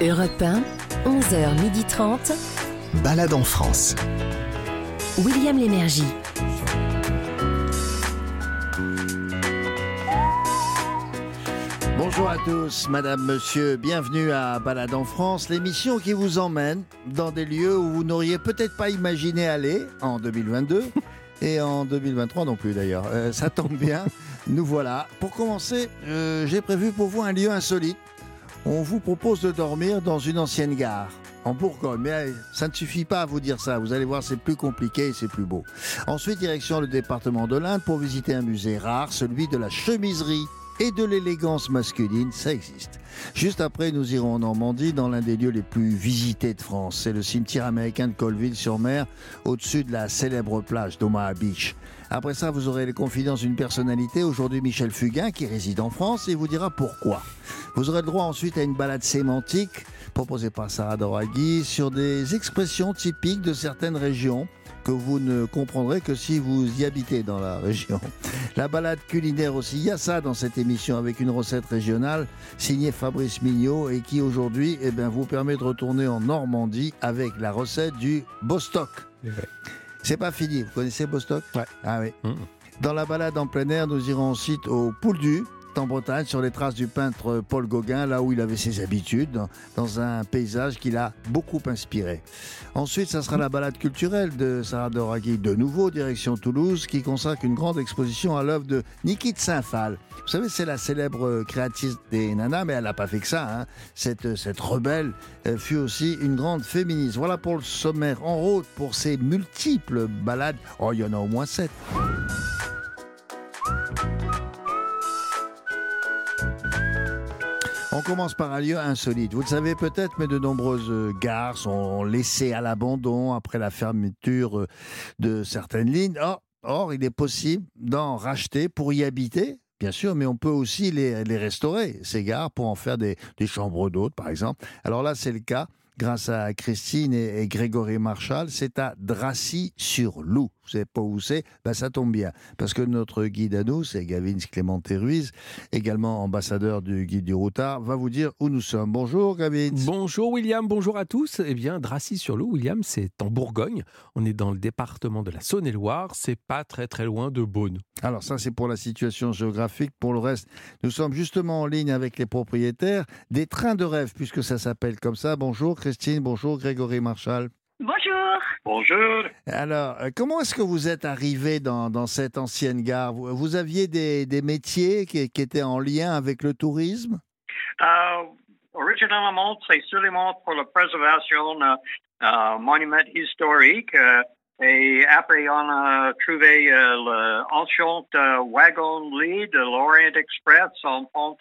Europe 1, 11h30. Balade en France. William Lémergie. Bonjour à tous, madame, monsieur, bienvenue à Balade en France, l'émission qui vous emmène dans des lieux où vous n'auriez peut-être pas imaginé aller en 2022 et en 2023 non plus d'ailleurs. Euh, ça tombe bien, nous voilà. Pour commencer, euh, j'ai prévu pour vous un lieu insolite. On vous propose de dormir dans une ancienne gare. En Bourgogne, mais ça ne suffit pas à vous dire ça. Vous allez voir, c'est plus compliqué et c'est plus beau. Ensuite, direction le département de l'Inde pour visiter un musée rare, celui de la chemiserie et de l'élégance masculine, ça existe. Juste après, nous irons en Normandie, dans l'un des lieux les plus visités de France. C'est le cimetière américain de Colville-sur-Mer, au-dessus de la célèbre plage d'Omaha Beach. Après ça, vous aurez les confidences d'une personnalité, aujourd'hui Michel Fugain, qui réside en France et vous dira pourquoi. Vous aurez le droit ensuite à une balade sémantique proposée par Sarah Doraghi sur des expressions typiques de certaines régions que vous ne comprendrez que si vous y habitez dans la région. La balade culinaire aussi, il y a ça dans cette émission avec une recette régionale signée Fabrice Mignot et qui aujourd'hui eh bien, vous permet de retourner en Normandie avec la recette du Bostock. C'est pas fini, vous connaissez Bostock? Ouais. Ah oui. Dans la balade en plein air, nous irons ensuite au Pouldu, en Bretagne, sur les traces du peintre Paul Gauguin, là où il avait ses habitudes, dans, un paysage qui l'a beaucoup inspiré. Ensuite, ça sera la balade culturelle de Sarah Doraghi, de nouveau, direction Toulouse, qui consacre une grande exposition à l'œuvre de Niki de Saint-Phal. Vous savez, c'est la célèbre créatrice des nanas, mais elle n'a pas fait que ça. hein. Cette, cette rebelle euh, fut aussi une grande féministe. Voilà pour le sommaire en route pour ces multiples balades. Oh, il y en a au moins sept. On commence par un lieu insolite. Vous le savez peut-être, mais de nombreuses euh, gares sont laissées à l'abandon après la fermeture euh, de certaines lignes. Or, il est possible d'en racheter pour y habiter. Bien sûr, mais on peut aussi les, restaurer, ces gares, pour en faire des, des chambres d'hôtes, par exemple. Alors là, c'est le cas grâce à Christine et, et Grégory Marchal. C'est à Dracy-sur-Loup. Vous savez pas où c'est ben, Ça tombe bien, parce que notre guide à nous, c'est Gavin Clémenté Ruiz, également ambassadeur du guide du routard, va vous dire où nous sommes. Bonjour Gavin. Bonjour William, bonjour à tous. Eh bien, Dracy-sur-Loup, William, c'est en Bourgogne. On est dans le département de la Saône-et-Loire. C'est pas très très loin de Beaune. Alors ça, c'est pour la situation géographique. Pour le reste, nous sommes justement en ligne avec les propriétaires des trains de rêve, puisque ça s'appelle comme ça. Bonjour Christine, bonjour Grégory Marchal. Bonjour. Alors, euh, comment est-ce que vous êtes arrivé dans, dans cette ancienne gare? Vous, vous aviez des, des métiers qui, qui étaient en lien avec le tourisme? Euh, originalement, c'est seulement pour la préservation euh, euh, monument historique. euh, et après, on a trouvé l'ancien wagon lit de l'Orient Express. On pense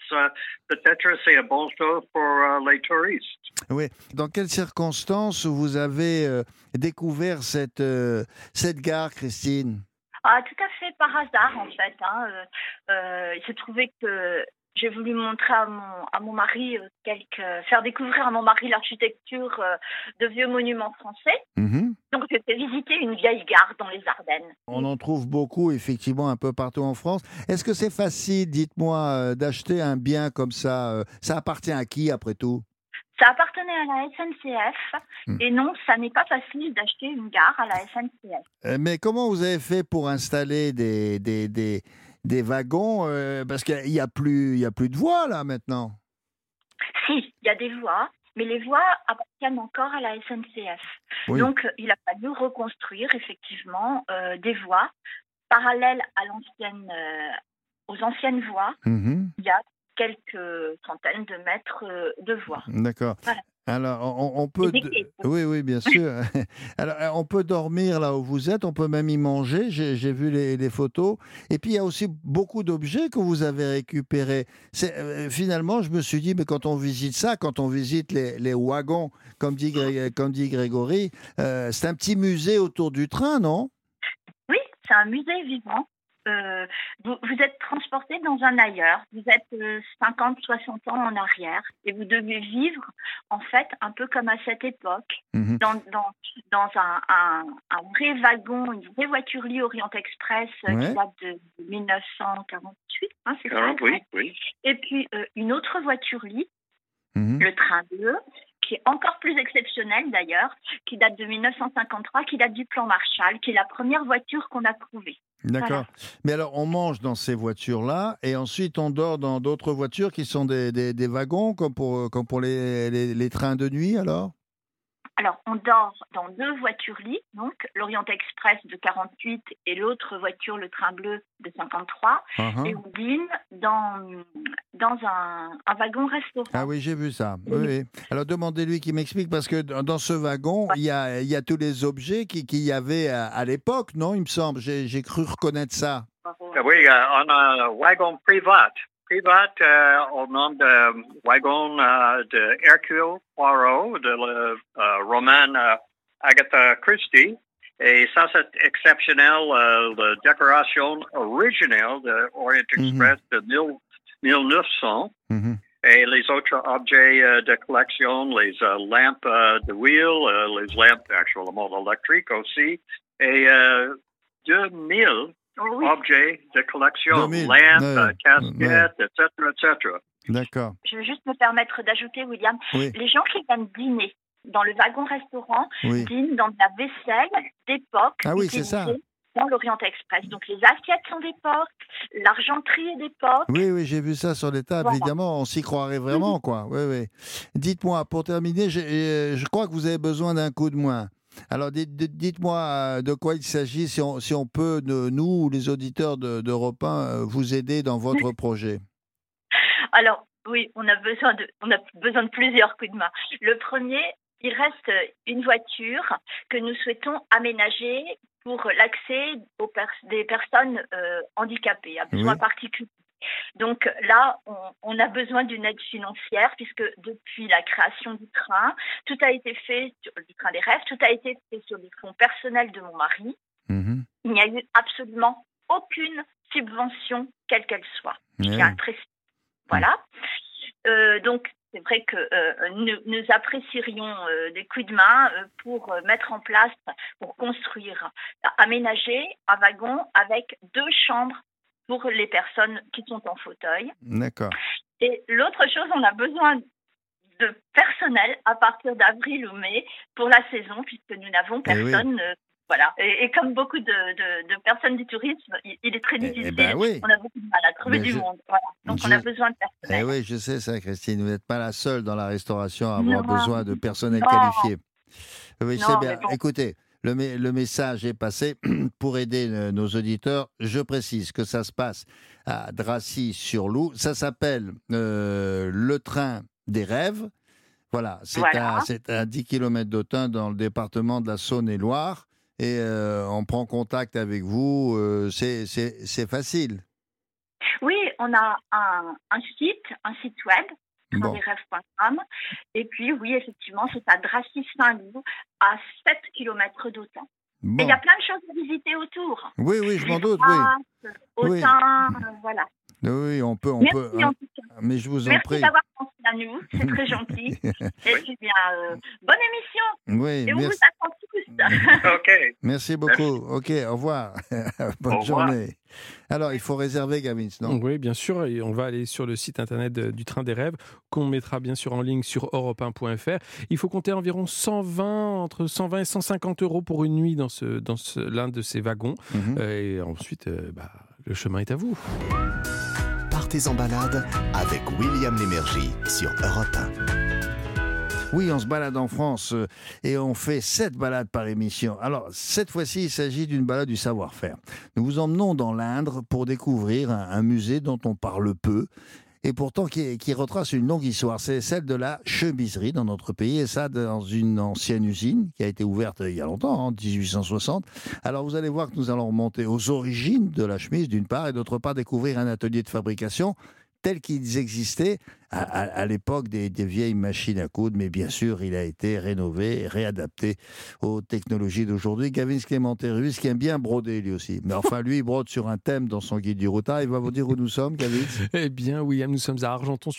peut-être c'est une bonne chose pour les touristes. Oui. Dans quelles circonstances vous avez euh, découvert cette, euh, cette gare, Christine? Ah, tout à fait par hasard, en fait. hein. Euh, il s'est trouvé que j'ai voulu montrer à mon, à mon mari, quelques, faire découvrir à mon mari l'architecture de vieux monuments français. Mhm. Donc, j'ai fait visiter une vieille gare dans les Ardennes. On en trouve beaucoup, effectivement, un peu partout en France. Est-ce que c'est facile, dites-moi, d'acheter un bien comme ça Ça appartient à qui, après tout? Ça appartenait à la SNCF. Hmm. Et non, ça n'est pas facile d'acheter une gare à la SNCF. Euh, Mais comment vous avez fait pour installer des, des, des, des wagons euh, Parce qu'il n'y a, plus- y a plus de voies, là, maintenant. Si, il y a des voies, mais les voies appartiennent encore à la SNCF. Oui. Donc, il a fallu reconstruire effectivement euh, des voies parallèles à l'ancienne, euh, aux anciennes voies. Mhm. Il y a quelques centaines de mètres euh, de voies. D'accord. Voilà. Alors, on, on peut... Oui, oui, bien sûr. Alors, euh, on peut dormir là où vous êtes, on peut même y manger. J'ai vu les, les photos. Et puis, il y a aussi beaucoup d'objets que vous avez récupérés. Euh, finalement, je me suis dit, mais quand on visite ça, quand on visite les, les wagons, comme dit, Gré- comme dit Grégory, euh, c'est un petit musée autour du train, non? Oui, c'est un musée vivant. Euh, vous, vous êtes transporté dans un ailleurs, vous êtes euh, 50, 60 ans en arrière et vous devez vivre en fait un peu comme à cette époque, Mhm. dans, dans, dans un, un, un vrai wagon, une vraie voiture lit Orient Express euh, Ouais. qui date de 1948, hein, c'est ça Ah, oui, ouais. oui. Et puis euh, une autre voiture lit Mhm. le train bleu, qui est encore plus exceptionnel d'ailleurs, qui date de 1953, qui date du plan Marshall, qui est la première voiture qu'on a trouvée. D'accord. Mais alors, on mange dans ces voitures-là et ensuite on dort dans d'autres voitures qui sont des, des- des wagons, comme pour, comme pour les, les- les trains de nuit, alors? Alors, on dort dans deux voitures lits, donc l'Orient Express de 48 et l'autre voiture, le train bleu de 53, Ah, et on dîne dans, dans un, un wagon restaurant. Ah oui, j'ai vu ça. Oui, oui. Alors demandez-lui qu'il m'explique parce que dans ce wagon, il y a, il y a tous les objets qui- qu'il y avait à, à l'époque, non Il me semble. J'ai j'ai cru reconnaître ça. Oui, euh, on a un wagon privat. Privat euh, au nom de wagon euh, de Hercule Poirot, de le euh, roman euh, Agatha Christie. Et ça, c'est exceptionnel, euh, la décoration originelle de Orient Mhm. Express de mille- 1900. Mhm. Et les autres objets euh, de collection, les euh, lampes de wheel, euh, les lampes actuellement électriques aussi, et euh, 2000 Oh oui, objets de collection, 2000, lampes, ouais, casquettes, etc., etc. D'accord. je vais juste me permettre d'ajouter, William, Oui, les gens qui viennent dîner dans le wagon restaurant oui. dînent dans de la vaisselle d'époque. Ah oui, c'est ça. Dans l'Orient Express. Donc les assiettes sont d'époque, l'argenterie est d'époque. Oui, oui, j'ai vu ça sur les tables. Voilà. Évidemment, on s'y croirait vraiment, quoi. Oui, oui. Dites-moi, pour terminer, euh, je crois que vous avez besoin d'un coup de main. Alors, dites- dites- dites-moi euh, de quoi il s'agit, si on, si on peut, de, nous, les auditeurs de- d'Europe 1, euh, vous aider dans votre projet? Alors oui, on a besoin de, on a besoin de plusieurs coups de main. Le premier, il reste une voiture que nous souhaitons aménager pour l'accès aux pers- des personnes euh, handicapées à besoins Oui. particuliers. Donc là, on, on a besoin d'une aide financière puisque depuis la création du train, tout a été fait sur du train des rêves, tout a été fait sur les fonds personnels de mon mari. Mhm. Il n'y a eu absolument aucune subvention, quelle qu'elle soit. Voilà. Euh, donc, c'est vrai que euh, nous, nous apprécierions euh, des coups de main pour mettre en place, pour construire, aménager un wagon avec deux chambres pour les personnes qui sont en fauteuil. D'accord. Et l'autre chose, on a besoin de personnel à partir d'avril ou mai pour la saison, puisque nous n'avons Eh oui. personne. euh, voilà. Et, et comme beaucoup de, de- de personnes du tourisme, il, il est très Eh- eh difficile. ben oui. On a beaucoup de mal à trouver du je- monde. Voilà. Donc on je- a besoin de Eh personnel. oui, je sais ça, Christine. Vous n'êtes pas la seule dans la restauration à avoir Non. besoin de personnel Non. qualifié. Oui, Non, c'est bien. bon. Écoutez, le, me- le message est passé. Pour aider euh, nos auditeurs, je précise que ça se passe à Dracy-sur-Loup. Ça s'appelle euh, le train des rêves. Voilà, c'est Voilà. à, à 10 km d'Autun dans le département de la Saône-et-Loire. Et euh, on prend contact avec vous. euh, c'est- facile. Oui, on a un, un site, un site web, Bon. Et puis, oui, effectivement, c'est à Dracy-Saint-Loup, à 7 km d'Autun. Et il y a plein de choses à visiter autour. Oui, oui, je m'en doute, oui. Euh, voilà. Oui, on peut, on Merci peut. en hein, tout cas. mais je vous en Merci prie. d'avoir pensé à nous, c'est très gentil. Et puis bien, euh, bonne émission Oui, et on vous merci, attend tous. OK. merci beaucoup. Ok, au revoir. Bonne Au revoir. journée. Alors, il faut réserver, Gavin, non? Oui, bien sûr. Et on va aller sur le site internet de- du Train des Rêves, qu'on mettra bien sûr en ligne sur europe1.fr. Il faut compter environ 120, entre 120 et 150 euros pour une nuit dans, ce, dans ce- l'un de ces wagons. Mhm. Euh, Et ensuite, euh, bah, le chemin est à vous. En balade avec William Lémergie sur Europe 1. Oui, on se balade en France euh, et on fait sept balades par émission. Alors, cette fois-ci, il s'agit d'une balade du savoir-faire. Nous vous emmenons dans l'Indre pour découvrir un musée dont on parle peu et pourtant qui, retrace une longue histoire. C'est celle de la chemiserie dans notre pays et ça dans une ancienne usine qui a été ouverte il y a longtemps, en 1860. Alors, vous allez voir que nous allons remonter aux origines de la chemise d'une part et d'autre part découvrir un atelier de fabrication tels qu'ils existaient à, à- à l'époque des, des vieilles machines à coudre, mais bien sûr, il a été rénové, réadapté aux technologies d'aujourd'hui. Gavin Clémenté-Ruiz, qui aime bien broder lui aussi. Mais enfin, lui, il brode sur un thème dans son guide du routard. Il va vous dire où nous sommes, Gavin? Eh bien, William, nous sommes à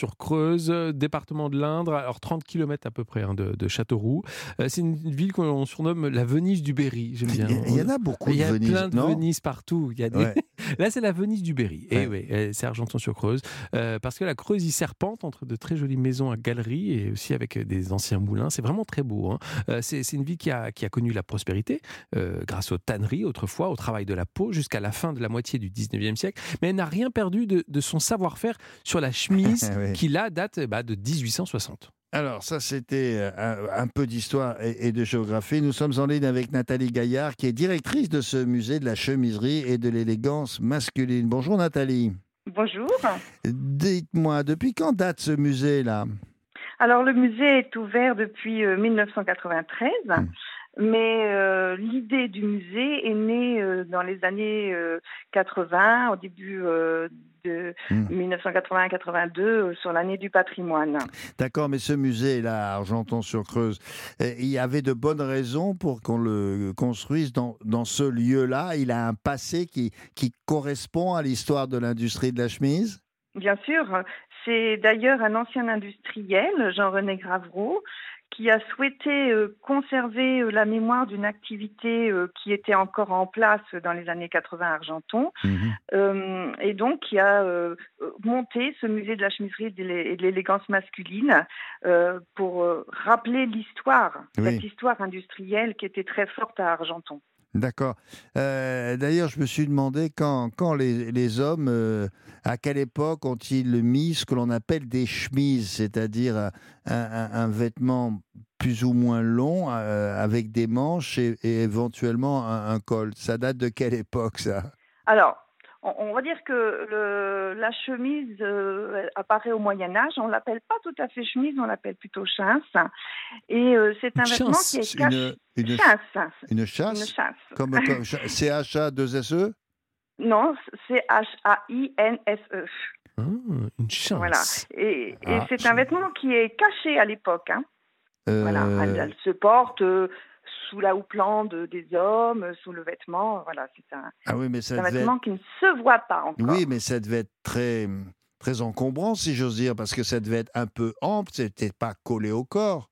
Argenton-sur-Creuse, département de l'Indre, alors 30 km à peu près hein, de, de Châteauroux. Euh, c'est une ville qu'on surnomme la Venise du Berry. J'aime bien. Il y, en a beaucoup Il y de a Venise, plein de Venise partout. Il y a des... Ouais. Là, c'est la Venise du Berry. Ouais. Et oui, euh, c'est Argenton-sur-Creuse. Euh, parce que la Creuse y serpente entre de très jolies maisons à galeries et aussi avec des anciens moulins. C'est vraiment très beau. hein. Euh, c'est une ville qui a, qui a connu la prospérité euh, grâce aux tanneries autrefois, au travail de la peau jusqu'à la fin de la moitié du 19e siècle. Mais elle n'a rien perdu de, de son savoir-faire sur la chemise Oui. qui là date bah, de 1860. Alors ça, c'était euh, un, un peu d'histoire et, et de géographie. Nous sommes en ligne avec Nathalie Gaillard, qui est directrice de ce musée de la chemiserie et de l'élégance masculine. Bonjour Nathalie. Bonjour. Dites-moi, depuis quand date ce musée-là? Alors le musée est ouvert depuis euh, 1993, Hmm. mais euh, l'idée du musée est née euh, dans les années euh, 80, au début euh, de. 1980-82, euh, sur l'année du patrimoine. D'accord, mais ce musée-là, Argenton-sur-Creuse, euh, il y avait de bonnes raisons pour qu'on le construise dans, dans ce lieu-là? Il a un passé qui, qui correspond à l'histoire de l'industrie de la chemise? Bien sûr, c'est d'ailleurs un ancien industriel, Jean-René Gravreau, qui a souhaité euh, conserver euh, la mémoire d'une activité euh, qui était encore en place dans les années 80 à Argenton, euh, et donc qui a euh, monté ce musée de la chemiserie et de l'élégance masculine euh, pour euh, rappeler l'histoire, Oui. cette histoire industrielle qui était très forte à Argenton. D'accord. Euh, D'ailleurs, je me suis demandé quand, les, hommes, euh, à quelle époque ont-ils mis ce que l'on appelle des chemises, c'est-à-dire un, vêtement plus ou moins long euh, avec des manches et, et éventuellement un, un col. Ça date de quelle époque ça? Alors, on, va dire que le, la chemise euh, apparaît au Moyen Âge. On l'appelle pas tout à fait chemise, on l'appelle plutôt chintz. Et euh, c'est un Une vêtement qui est Une, caché. une, Chintz, une une chasse chintz. comme, comme C-H-A-2-S-E Non, c'est H-A-I-N-S-E. Ah, une chance. E. Voilà. Et, et Ah, c'est un vêtement qui est caché à l'époque. Hein. Voilà. Euh, Elle, elle se porte sous la houppelande des hommes, sous le vêtement. Voilà, c'est un, Ah oui, mais ça un être vêtement qui ne se voit pas encore. Oui, mais ça devait être très, très encombrant, si j'ose dire, parce que ça devait être un peu ample, c'était pas collé au corps.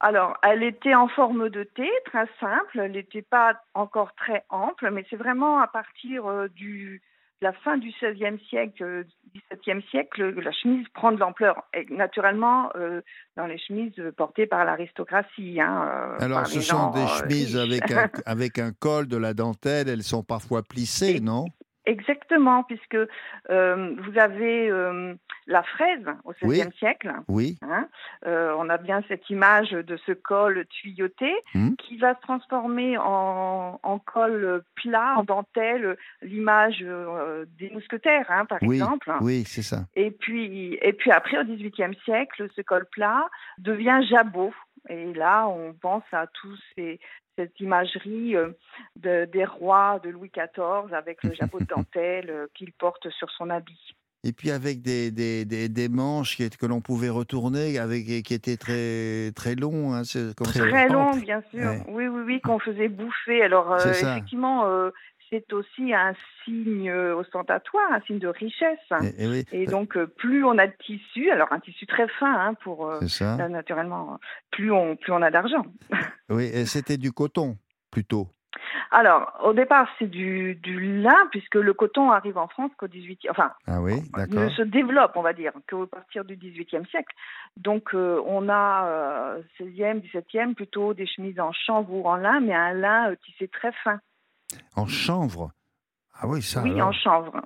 Alors, elle était en forme de T, très simple. Elle n'était pas encore très ample, mais c'est vraiment à partir euh, du, la fin du XVIe siècle, euh, XVIIe siècle, que la chemise prend de l'ampleur. Naturellement, euh, dans les chemises portées par l'aristocratie. Hein, euh, Alors, ce sont gens, des euh, chemises avec un, avec un col, de la dentelle, elles sont parfois plissées, Et- non? Exactement, puisque euh, vous avez euh, la fraise au Oui. XVIe siècle. Oui. Hein. Euh, on a bien cette image de ce col tuyauté Hmm. qui va se transformer en, en col plat, en dentelle, l'image euh, des mousquetaires, hein, par Oui, exemple. Oui, c'est ça. Et puis, et puis après, au XVIIIe siècle, ce col plat devient jabot. Et là, on pense à tous ces, cette imagerie euh, de- des rois de Louis XIV avec le jabot de dentelle euh, qu'il porte sur son habit. Et puis avec des, des, des, des manches qui, que l'on pouvait retourner, avec, qui étaient très, très longs. hein, comme Très. Très long, ample. bien sûr. Ouais. Oui, oui, oui, qu'on faisait bouffer. Alors, euh, effectivement, euh, c'est aussi un signe ostentatoire, un signe de richesse. Et, et oui, Et donc, euh, plus on a de tissu, alors un tissu très fin hein, pour euh, là, naturellement, plus on plus on a d'argent. Oui, et c'était du coton, plutôt. Alors, au départ, c'est du, du lin, puisque le coton arrive en France qu'au 18e, enfin, Ah oui, ne se développe, on va dire, qu'à partir du 18e siècle. Donc, euh, on a euh, 16e, 17e, plutôt des chemises en chanvre ou en lin, mais un lin euh, tissé très fin. En chanvre. Ah oui, ça. oui, alors. en chanvre.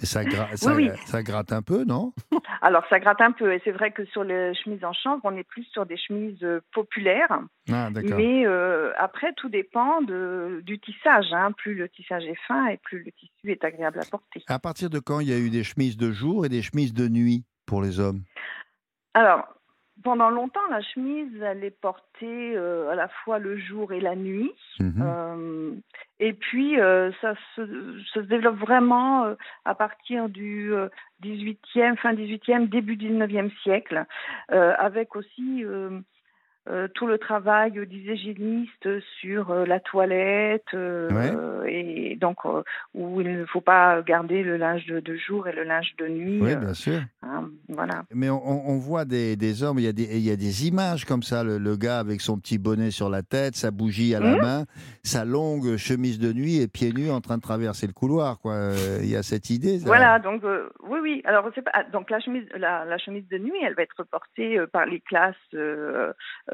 Et ça, gra- ça, oui. ça gratte un peu, non? Alors, ça gratte un peu, et c'est vrai que sur les chemises en chanvre, on est plus sur des chemises euh, populaires. Ah. Mais euh, après, tout dépend de, du tissage. hein. Plus le tissage est fin et plus le tissu est agréable à porter. À partir de quand il y a eu des chemises de jour et des chemises de nuit pour les hommes? Alors, pendant longtemps, la chemise, elle est portée euh, à la fois le jour et la nuit. Mhm. Euh, et puis, euh, ça se, se développe vraiment euh, à partir du euh, 18e, fin 18e, début 19e siècle, euh, avec aussi euh, tout le travail des hygiénistes sur euh, la toilette euh, et donc où il ne faut pas garder le linge de, jour et le linge de nuit. Oui, bien sûr. Hein, voilà. Mais on, voit des, des, hommes, il y, a des, il y a des images comme ça, le, gars avec son petit bonnet sur la tête, sa bougie à la mmh. main, sa longue chemise de nuit et pieds nus en train de traverser le couloir. Quoi. Il y a cette idée. Voilà, donc oui, oui. Alors, pas, ah, donc la chemise, la, la, chemise de nuit, elle va être portée par les classes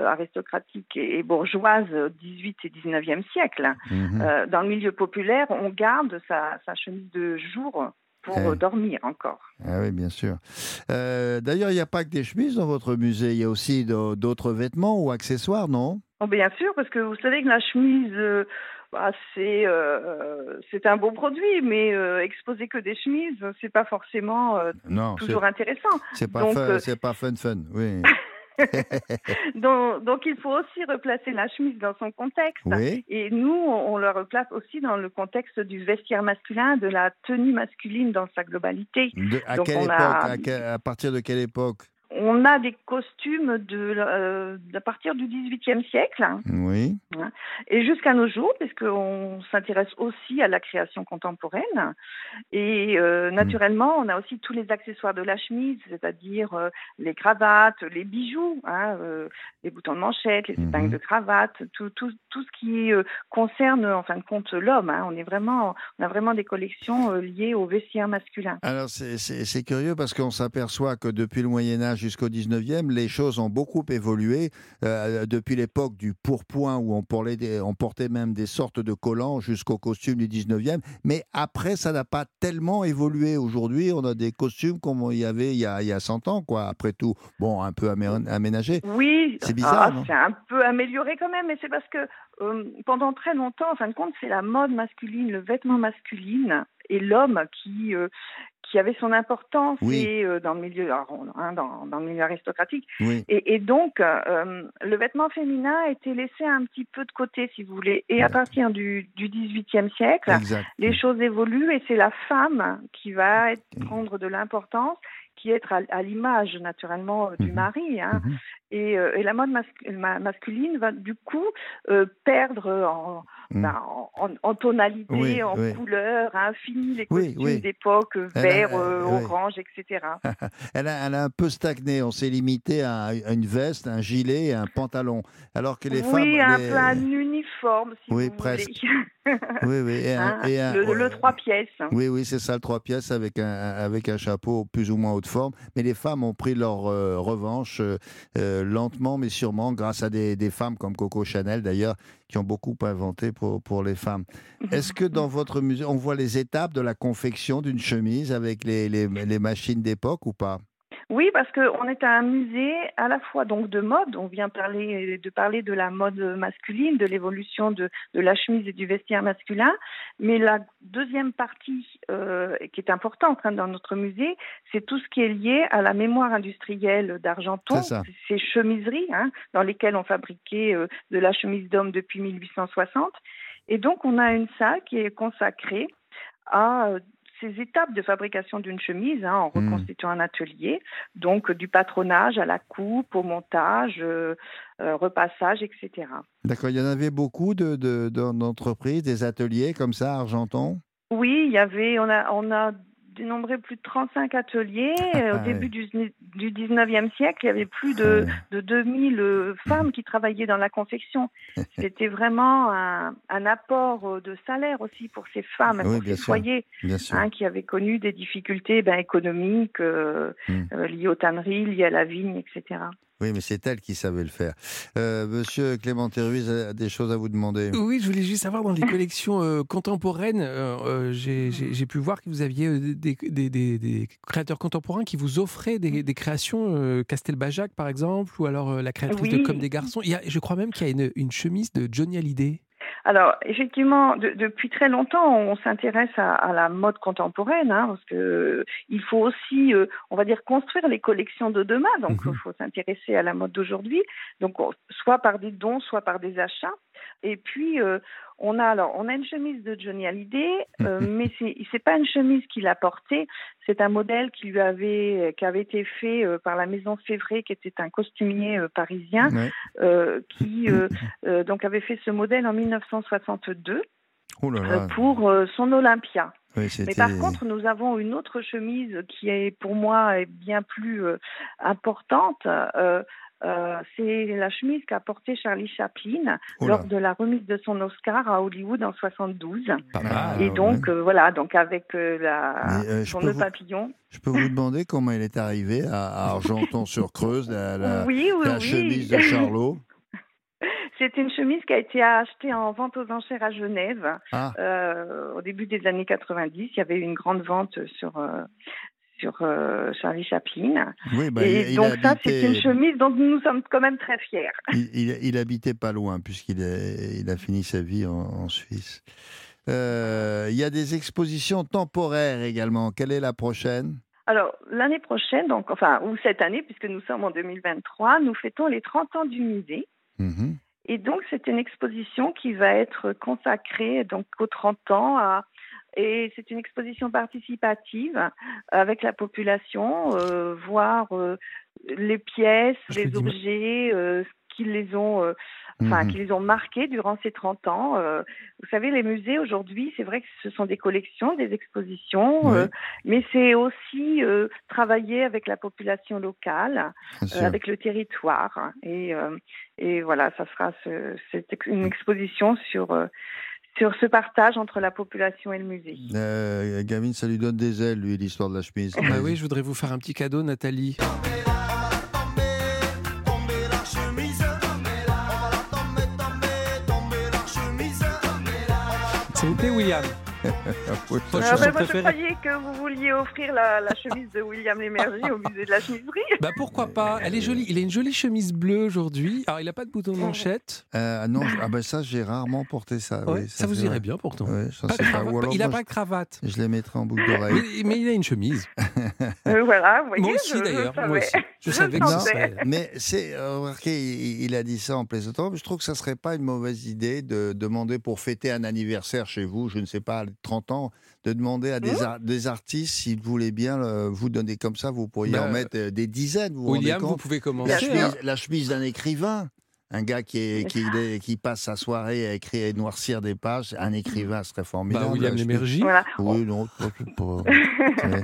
aristocratique et bourgeoise au 18 et 19e siècle. Mhm. Euh, dans le milieu populaire, on garde sa, chemise de jour pour eh. dormir encore. Ah oui, bien sûr. Euh, d'ailleurs, il n'y a pas que des chemises dans votre musée, il y a aussi d'autres vêtements ou accessoires, non? Oh, Bien sûr, parce que vous savez que la chemise... Bah, c'est un beau produit, mais exposer que des chemises, c'est pas forcément toujours intéressant. C'est pas c'est pas fun fun, oui. donc, donc, il faut aussi replacer la chemise dans son contexte. Et nous, on, le replace aussi dans le contexte du vestiaire masculin, de la tenue masculine dans sa globalité. à, quelle époque, à partir de quelle époque? On a des costumes de, euh, à partir du XVIIIe siècle. Oui. Et jusqu'à nos jours, puisqu'on s'intéresse aussi à la création contemporaine. Et euh, naturellement, on a aussi tous les accessoires de la chemise, c'est-à-dire euh, les cravates, les bijoux, hein, les boutons de manchette, les épingles mhm. de cravate, tout, tout, tout ce qui concerne en fin de compte l'homme. Hein. On est vraiment, on a vraiment des collections liées au vestiaire masculin. Alors c'est curieux parce qu'on s'aperçoit que depuis le Moyen Âge jusqu'au 19e, les choses ont beaucoup évolué. Euh, depuis l'époque du pourpoint, où on portait, on portait même des sortes de collants, jusqu'au costume du 19e. Mais après, ça n'a pas tellement évolué. Aujourd'hui, on a des costumes comme il y avait il y a, il y a 100 ans, quoi. Après tout, bon, un peu aménagé. Oui, c'est bizarre. Ah, c'est un peu amélioré quand même, mais c'est parce que euh, pendant très longtemps, en fin de compte, c'est la mode masculine, le vêtement masculine et l'homme qui, euh, qui avait son importance et, euh, dans, le milieu, hein, dans, dans, le milieu aristocratique. Et, et, donc, euh, le vêtement féminin a été laissé un petit peu de côté, si vous voulez. Et à partir du, du XVIIIe siècle, les choses évoluent et c'est la femme qui va être, prendre de l'importance qui est à, l'image naturellement du mhm. mari. Hein. Mhm. Et, et, la mode masculine va du coup perdre en, Mm. Ben, en, tonalité, en couleur, hein, fini les costumes d'époque, vert, euh, orange, etc. elle, a, elle, a, un peu stagné. On s'est limité à, une veste, un gilet et un pantalon. Alors que les femmes. Oui, un peu un uniforme, si oui, vous presque. oui, oui. Et un, hein, le, trois pièces. Oui, oui, c'est ça, le trois pièces avec un, avec un chapeau plus ou moins haute forme. Mais les femmes ont pris leur euh, revanche euh, lentement, mais sûrement, grâce à des, des femmes comme Coco Chanel, d'ailleurs, qui ont beaucoup inventé pour, pour les femmes. Est-ce que dans votre musée, on voit les étapes de la confection d'une chemise avec les, les, les machines d'époque ou pas? Oui, parce qu'on est à un musée à la fois donc de mode. On vient parler de parler de la mode masculine, de l'évolution de, de, la chemise et du vestiaire masculin. Mais la deuxième partie euh, qui est importante hein, dans notre musée, c'est tout ce qui est lié à la mémoire industrielle d'Argenton, ces chemiseries hein, dans lesquelles on fabriquait euh, de la chemise d'homme depuis 1860. Et donc on a une salle qui est consacrée à euh, ces étapes de fabrication d'une chemise hein, en hmm. reconstituant un atelier, donc du patronage à la coupe, au montage, euh, euh, repassage, etc. D'accord, il y en avait beaucoup d'entreprises, de, des ateliers comme ça à Argenton? Oui, il y avait, on a, on a dénombré plus de 35 ateliers. Au début du, du 19e siècle, il y avait plus de, de 2000 euh, femmes qui travaillaient dans la confection. C'était vraiment un, un, apport euh, de salaire aussi pour ces femmes, pour ces foyers hein, qui avaient connu des difficultés ben, économiques euh, hmm. liées aux tanneries, liées à la vigne, etc. Oui, mais c'est elle qui savait le faire. Euh, monsieur Clément Ruiz a des choses à vous demander. Oui, je voulais juste savoir, dans les collections euh, contemporaines, euh, j'ai pu voir que vous aviez des, des, des, créateurs contemporains qui vous offraient des, créations, Castelbajac par exemple, ou alors la créatrice de Comme des garçons. Il y a, je crois même qu'il y a une, une chemise de Johnny Hallyday. Alors, effectivement, depuis très longtemps, on s'intéresse à, la mode contemporaine, hein, parce que il faut aussi, euh, on va dire, construire les collections de demain. Donc, il mhm. faut s'intéresser à la mode d'aujourd'hui. Donc, soit par des dons, soit par des achats. Et puis, euh, On a alors, on a une chemise de Johnny Hallyday, euh, mais c'est c'est pas une chemise qu'il a portée. C'est un modèle qui lui avait qui avait été fait euh, par la maison Févret, qui était un costumier euh, parisien, Ouais. qui donc avait fait ce modèle en 1962 Oh là euh, là. pour son Olympia. Oui, Mais par contre, nous avons une autre chemise qui est pour moi bien plus importante. Euh, c'est la chemise qu'a portée Charlie Chaplin lors de la remise de son Oscar à Hollywood en 72. Pas Ah, mal. Et ouais. donc euh, voilà, donc avec euh, la euh, son peux nœud vous- papillon. Je peux vous demander comment il est arrivé à, à Argenton-sur-Creuse, la, la- oui, oui, la oui. chemise de Charlot? C'est une chemise qui a été achetée en vente aux enchères à Genève Ah, euh, au début des années 90. Il y avait eu une grande vente sur euh, sur euh, Charlie Chaplin. oui, bah, et il, il donc ça, c'est une chemise dont nous sommes quand même très fiers. Il, habitait pas loin, puisqu'il est- il a fini sa vie en, en Suisse. Euh, il y a des expositions temporaires également. Quelle est la prochaine? Alors, l'année prochaine, donc, enfin, ou cette année, puisque nous sommes en 2023, nous fêtons les 30 ans du musée. Mhm. Et donc, c'est une exposition qui va être consacrée donc, aux 30 ans. à- et c'est une exposition participative avec la population, euh, voir euh, les pièces, Je les objets euh, qui les ont... Enfin, Mhm. qui les ont marqués durant ces 30 ans. Euh, vous savez, les musées aujourd'hui, c'est vrai que ce sont des collections, des expositions, Oui. euh, mais c'est aussi euh, travailler avec la population locale, avec le territoire. Et, euh, et voilà, ça sera ce- une exposition sur, sur ce partage entre la population et le musée. Euh, Gavin, ça lui donne des ailes, lui, l'histoire de la chemise. Bah oui, je voudrais vous faire un petit cadeau, Nathalie. S'il vous plaît, William. Oui. Moi, je croyais que vous vouliez offrir la, la chemise de William Lémergie au musée de la chemiserie. Bah pourquoi pas? Elle est jolie. Il a une jolie chemise bleue aujourd'hui. Alors il n'a pas de bouton de manchette? Euh, non, ah ben ça, j'ai rarement porté ça. Ouais, oui, ça, vous irait vrai. bien pourtant. Ouais, ça, Pas de c'est pas- cravate, ou alors il n'a pas de cravate. je, je les mettrai en boucle d'oreille. Mais, mais il a une chemise. Euh, voilà, vous voyez, Moi aussi d'ailleurs. Moi aussi. Je Je savais que serait. Mais c'est, euh, remarquez, il, il a dit ça en plaisantant, je trouve que ça serait pas une mauvaise idée de demander pour fêter un anniversaire chez vous, je ne sais pas, 30 ans, de demander à des, ar- des artistes s'ils voulaient bien euh, vous donner comme ça, vous pourriez Bah, en mettre euh, des dizaines, vous William, vous pouvez commencer. la chemise, d'un écrivain. Un gars qui, est, qui, est- qui passe sa soirée à écrire et noircir des pages, un écrivain serait formidable. Bah, William Lémergie. Voilà. Oui, non, pas-.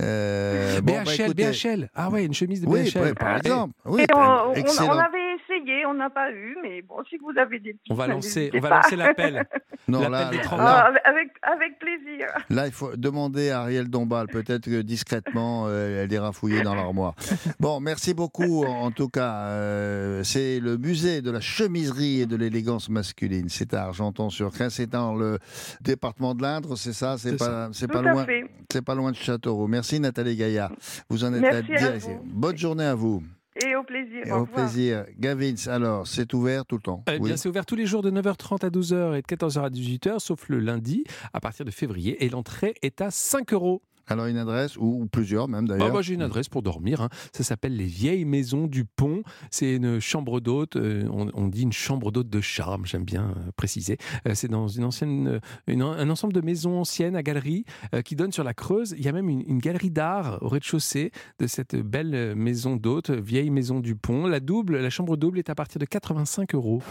Euh, bon, bah, BHL, écoutez, BHL. Ah ouais, une chemise de Oui, BHL. ouais, par Eh, exemple. Oui, Et on, on- excellent. on avait essayé, on n'a pas eu, mais bon, si vous avez des petits On va lancer, n'hésitez on va pas. lancer l'appel. Non, l'appel là, des là, 30 là, Ah, avec, avec plaisir. Là, il faut demander à Ariel Dombal, peut-être que discrètement, euh, elle ira fouiller dans l'armoire. Bon, merci beaucoup. En tout cas, euh, c'est le musée de la chemiserie et de l'élégance masculine. C'est à Argenton-sur-Crèce. C'est dans le département de l'Indre, c'est ça? C'est pas, c'est Tout pas à loin. C'est pas loin de Châteauroux. Merci Nathalie Gaillard. Vous en êtes Merci à direction. vous. Bonne journée à vous. Et au plaisir. Et au plaisir. Gavins, alors, c'est ouvert tout le temps. Eh bien, c'est ouvert tous les jours de 9h30 à 12h et de 14h à 18h, sauf le lundi, à partir de février. Et l'entrée est à 5 euros. Alors, une adresse, ou, ou plusieurs même Ah, d'ailleurs. moi, j'ai une adresse pour dormir. hein. Ça s'appelle les Vieilles Maisons du Pont. C'est une chambre d'hôte. euh, on, on dit une chambre d'hôte de charme, j'aime bien euh, préciser. Euh, c'est dans une ancienne, une- un ensemble de maisons anciennes à galeries euh, qui donnent sur la Creuse. Il y a même une, une galerie d'art au rez-de-chaussée de cette belle maison d'hôte, Vieille Maison du Pont. La double, la chambre double est à partir de 85 euros.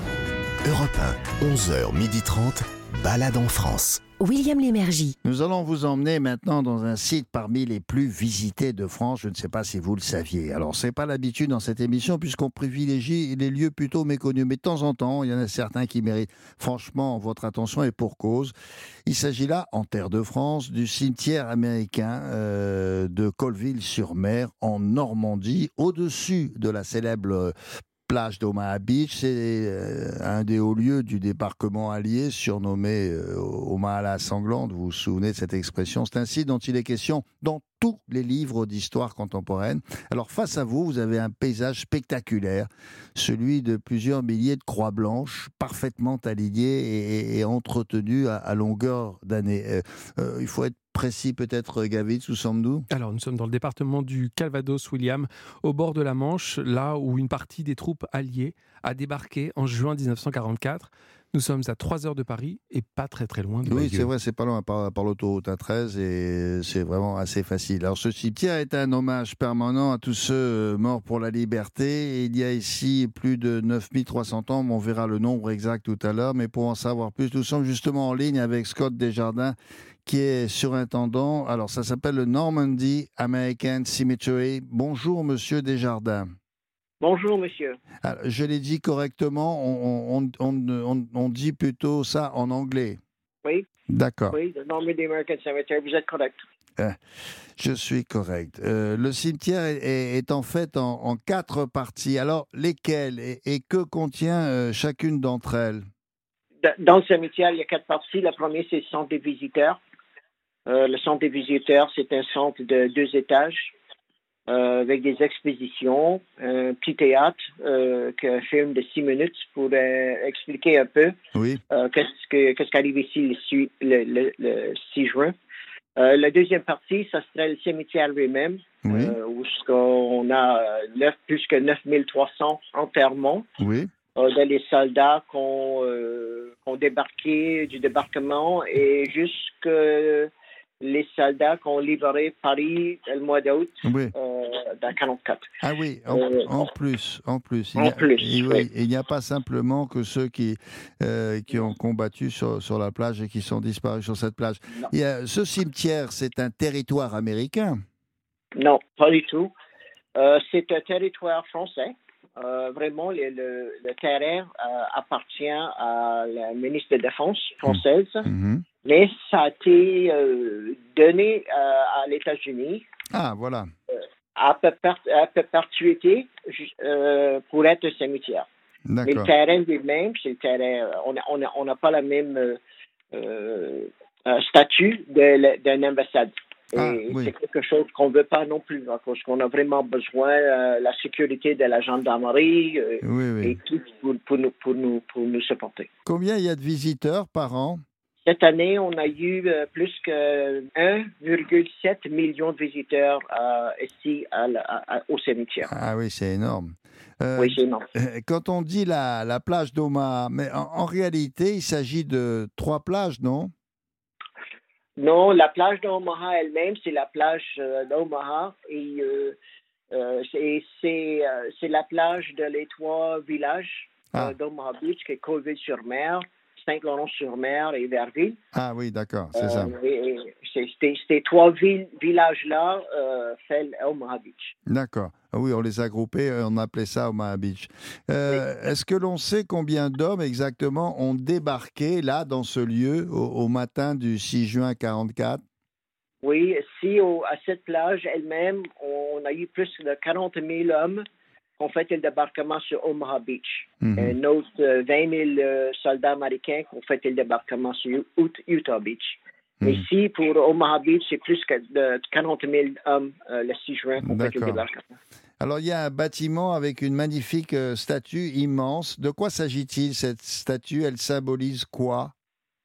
Europe 1, 11h30, balade en France. William Lémergie. Nous allons vous emmener maintenant dans un site parmi les plus visités de France. Je ne sais pas si vous le saviez. Alors, c'est pas l'habitude dans cette émission puisqu'on privilégie les lieux plutôt méconnus. Mais de temps en temps, il y en a certains qui méritent franchement votre attention et pour cause. Il s'agit là, en terre de France, du cimetière américain euh, de Colville-sur-Mer en Normandie, au-dessus de la célèbre plage d'Omaha Beach. C'est euh, un des hauts lieux du débarquement allié surnommé euh, Omaha la sanglante. Vous vous souvenez de cette expression? C'est site dont il est question tous les livres d'histoire contemporaine. Alors face à vous, vous avez un paysage spectaculaire, celui de plusieurs milliers de croix blanches parfaitement alignées et, et entretenues à, à longueur d'année. Euh, euh, il faut être précis peut-être, Gavitz, où sommes-nous Alors, nous sommes dans le département du Calvados, William, au bord de la Manche, là où une partie des troupes alliées a débarqué en juin 1944. Nous sommes à 3 heures de Paris et pas très très loin de Oui, c'est vrai, c'est pas loin par, par l'autoroute A13 et c'est vraiment assez facile. Alors ce cimetière est un hommage permanent à tous ceux euh, morts pour la liberté. Il y a ici plus de 9300 ans, on verra le nombre exact tout à l'heure, mais pour en savoir plus, nous sommes justement en ligne avec Scott Desjardins qui est surintendant. Alors ça s'appelle le Normandy American Cemetery. Bonjour Monsieur Desjardins. Bonjour, monsieur. Alors, je l'ai dit correctement, on, on- on- on- on dit plutôt ça en anglais. Oui. D'accord. Oui, le Normandy American Cemetery, vous êtes correct. Je suis correct. Euh, le cimetière est, est- est en fait en, en quatre parties. Alors, lesquelles et, et que contient euh, chacune d'entre elles? Dans le cimetière, il y a quatre parties. La première, c'est le centre des visiteurs. Euh, le centre des visiteurs, c'est un centre de deux étages euh, avec des expositions, un petit théâtre, euh, un film de six minutes pour euh, expliquer un peu Oui, euh, qu'est-ce que- qu'est-ce qui arrive ici le, six- le, le- le 6 juin. La deuxième partie, ça serait le cimetière lui-même, oui, où qu'on a plus que 9300 enterrements. oui. de les soldats qui ont, euh, qui ont débarqué du débarquement et jusque les soldats qui ont libéré Paris le mois d'août oui. euh, dans 44. Ah oui, en, Euh, en plus, en plus. en a, plus, et oui, oui. il n'y a pas simplement que ceux qui, euh, qui ont combattu sur, sur la plage et qui sont disparus sur cette plage. Il y a- ce cimetière, c'est un territoire américain? Non, pas du tout. Euh, c'est un territoire français. Vraiment, le, le- le terrain appartient à la ministre de la Défense française, Mhm. Mais ça a été euh, donné euh, à l'États-Unis Ah, voilà. à, perpé- à perpétuité euh, pour être un cimetière. Mais le terrain c'est le terrain. euh, On n'a on on pas la même euh, euh, euh, statut d'une ambassade. Ah, oui. c'est quelque chose qu'on ne veut pas non plus, hein, parce qu'on a vraiment besoin de la sécurité de la gendarmerie euh, Oui, oui. et tout pour, pour nous, pour, nous, pour nous supporter. Combien il y a de visiteurs par an? Cette année, on a eu euh, plus que 1,7 million de visiteurs euh, ici à à- au cimetière. Ah oui, c'est énorme. Euh, oui, c'est énorme. Quand on dit la, la plage d'Omaha, mais en, en réalité, il s'agit de trois plages, non? Non, la plage d'Omaha elle-même, c'est la plage euh, d'Omaha et euh, euh, c'est la plage de les trois villages Ah. d'Omaha Beach, qui est Colville-sur-Mer, Saint-Laurent-sur-Mer et Verville. Ah oui, d'accord, c'est ça. Euh, et- et c'est- Ces trois villes, villages-là euh, fait Omaha Beach. D'accord. Ah oui, on les a groupés, euh, on appelait ça Omaha Beach. Euh, Est-ce que l'on sait combien d'hommes exactement ont débarqué là, dans ce lieu, au, au matin du 6 juin 44 Oui, si au- à cette plage elle-même, on a eu plus de 40 000 hommes qui ont fait le débarquement sur Omaha Beach. Mhm. Un autre euh, 20 000 euh, soldats américains qui ont fait le débarquement sur Ut- Utah Beach. Mais Mhm. ici, pour Omaha Beach, c'est plus que de 40 000 hommes euh, le 6 juin qui ont fait le débarquement. Alors, il y a un bâtiment avec une magnifique euh, statue immense. De quoi s'agit-il, cette statue? Elle symbolise quoi?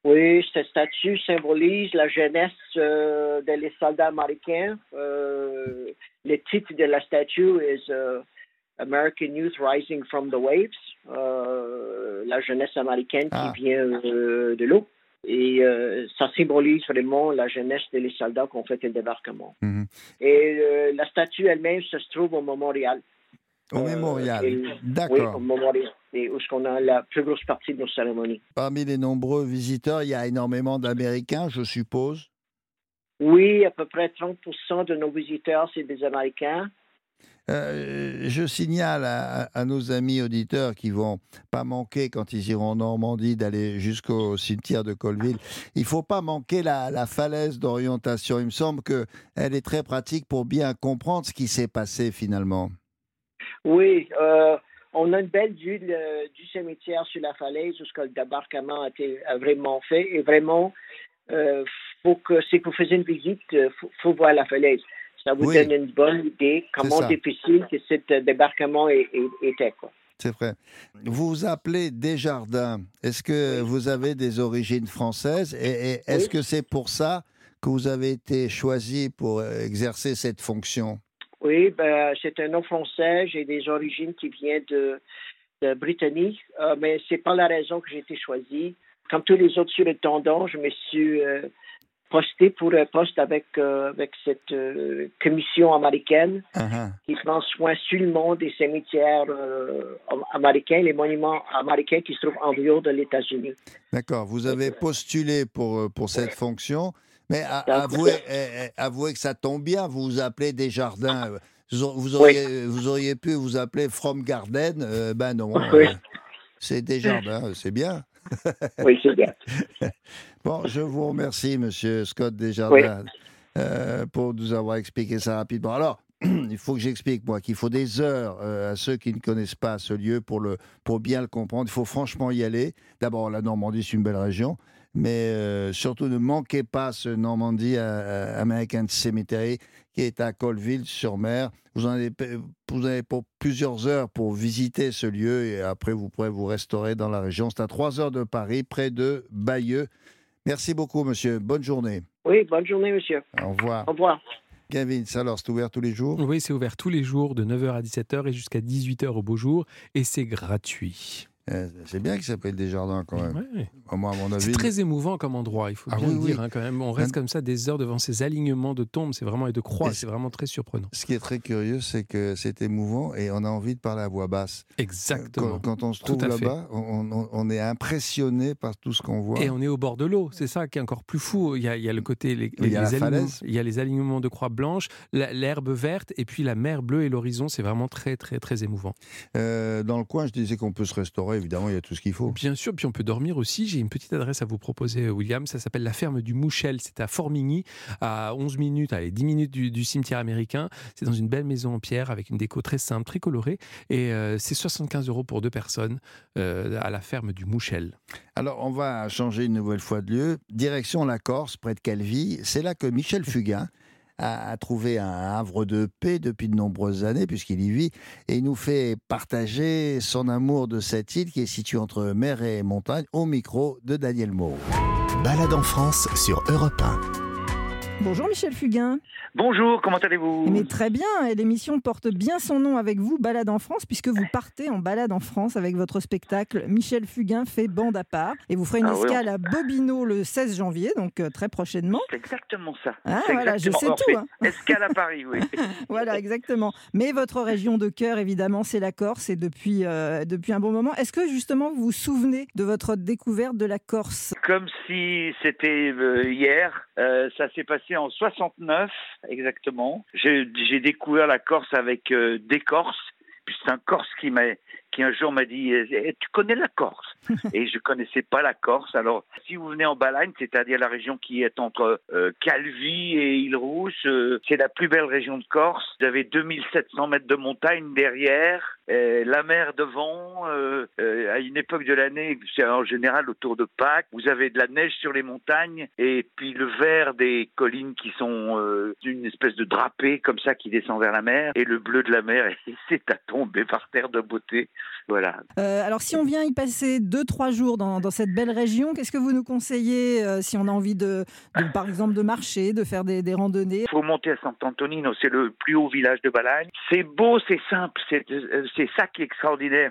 Oui, cette statue symbolise la jeunesse euh, de les soldats américains. Euh, le titre de la statue est euh, American Youth Rising from the Waves, euh, la jeunesse américaine Ah. qui vient euh, de l'eau. Et euh, ça symbolise vraiment la jeunesse des soldats qui ont fait le débarquement. Mhm. Et la statue elle-même se trouve au mémorial. Au Euh, mémorial. et- Oui, au D'accord. mémorial. Et où qu'on a la plus grosse partie de nos cérémonies. Parmi les nombreux visiteurs, il y a énormément d'Américains, je suppose? Oui, à peu près 30 de nos visiteurs, c'est des Américains. Euh, je signale à, nos amis auditeurs qui vont pas manquer quand ils iront en Normandie d'aller jusqu'au cimetière de Colville. Il faut pas manquer la, la falaise d'orientation. Il me semble que elle est très pratique pour bien comprendre ce qui s'est passé finalement. Oui, euh, on a une belle vue de- du cimetière sur la falaise où ce que le débarquement a été a vraiment fait. Et vraiment, euh, faut que si vous faites une visite, il faut voir la falaise. Ça vous Oui. donne une bonne idée comment difficile que ce débarquement est- est- était. Quoi. C'est vrai. Vous vous appelez Desjardins. Est-ce que vous avez des origines françaises et, et est-ce Oui. que c'est pour ça que vous avez été choisi pour euh, exercer cette fonction? Oui, ben, c'est un nom français. J'ai des origines qui viennent de, de Brittany, euh, mais c'est pas la raison que j'ai été choisi. Comme tous les autres surintendants, je me suis euh, posté pour un poste avec, euh, avec cette euh, commission américaine Ah, qui prend soin seulement des cimetières euh, américains, les monuments américains qui se trouvent en dehors de l'États-Unis. D'accord, vous avez postulé pour, pour cette fonction, mais a- avouez, eh, eh, avouez que ça tombe bien, vous vous appelez Desjardins. Vous, vous auriez, vous auriez pu vous appeler From Garden, ben non, Oui. c'est Desjardins, c'est bien. Oui, c'est bien. Bon, je vous remercie, Monsieur Scott Desjardins, euh, pour nous avoir expliqué ça rapidement. Alors, il faut que j'explique, moi, qu'il faut des heures euh, à ceux qui ne connaissent pas ce lieu pour, le, pour bien le comprendre. Il faut franchement y aller. D'abord, la Normandie, c'est une belle région. Mais euh, surtout, ne manquez pas ce Normandie euh, American Cemetery qui est à Colville-sur-Mer. Vous en avez, vous avez pour plusieurs heures pour visiter ce lieu et après, vous pourrez vous restaurer dans la région. C'est à trois heures de Paris, près de Bayeux. Merci beaucoup, monsieur. Bonne journée. Oui, bonne journée, monsieur. Au revoir. Au revoir. Gavin, alors, c'est ouvert tous les jours? Oui, c'est ouvert tous les jours de 9h à 17h et jusqu'à 18h au beau jour et c'est gratuit. Euh, C'est bien qu'il s'appelle Desjardins, quand même. Ouais. Moi, à mon avis. C'est très émouvant comme endroit, il faut Ah bien oui, le oui. dire hein, quand même. On reste comme ça des heures devant ces alignements de tombes, c'est vraiment et de croix, c'est vraiment très surprenant. Ce qui est très curieux, c'est que c'est émouvant et on a envie de parler à voix basse. Exactement. Quand, quand on se trouve là-bas, on, on- on est impressionné par tout ce qu'on voit. Et on est au bord de l'eau, c'est ça qui est encore plus fou. Il y a, il y a le côté, les, Il y a la les alignements, il y a les alignements de croix blanche, la- l'herbe verte et puis la mer bleue et l'horizon. C'est vraiment très très très émouvant. Euh, dans le coin, je disais qu'on peut se restaurer, évidemment, il y a tout ce qu'il faut. Bien sûr, puis on peut dormir aussi. J'ai une petite adresse à vous proposer, William. Ça s'appelle la ferme du Mouchel. C'est à Formigny, à 11 minutes, allez, 10 minutes du, du cimetière américain. C'est dans une belle maison en pierre avec une déco très simple, très colorée. Et euh, c'est 75 euros pour deux personnes euh, à la ferme du Mouchel. Alors, on va changer une nouvelle fois de lieu. Direction la Corse, près de Calvi. C'est là que Michel Fugain a, trouvé un havre de paix depuis de nombreuses années, puisqu'il y vit, et il nous fait partager son amour de cette île qui est située entre mer et montagne, au micro de Daniel Moreau. Balade en France sur Europe 1. Bonjour Michel Fugain. Bonjour, comment allez-vous? Mais très bien, et l'émission porte bien son nom avec vous, Balade en France, puisque vous partez en balade en France avec votre spectacle Michel Fugain fait bande à part. Et vous ferez une Ah oui, escale à Bobino le 16 janvier, donc euh, très prochainement. C'est exactement ça. Ah, voilà, je sais tout, hein. Escale à Paris, oui. Voilà, exactement. Mais votre région de cœur, évidemment, c'est la Corse, et depuis, euh, depuis un bon moment. Est-ce que justement vous vous souvenez de votre découverte de la Corse? Comme si c'était euh, hier, ça s'est passé en 69 exactement. J'ai découvert la Corse avec euh, des Corses. C'est un Corse qui m'a qui un jour m'a dit eh, eh, tu connais la Corse et je connaissais pas la Corse. Alors si vous venez en Balagne, c'est-à-dire la région qui est entre euh, Calvi et Île-Rousse, euh, c'est la plus belle région de Corse. Vous avez 2700 mètres de montagne derrière, euh, la mer devant. euh, à une époque de l'année, c'est en général autour de Pâques, vous avez de la neige sur les montagnes et puis le vert des collines qui sont une espèce de drapé comme ça qui descend vers la mer et le bleu de la mer et c'est à tomber par terre de beauté. Voilà. Euh, alors, si on vient y passer deux, trois jours dans, dans cette belle région, qu'est-ce que vous nous conseillez euh, si on a envie de, de, par exemple, de marcher, de faire des, des randonnées? Il faut monter à Sant'Antonino, c'est le plus haut village de Balagne. C'est beau, c'est simple, c'est euh, ça qui est extraordinaire.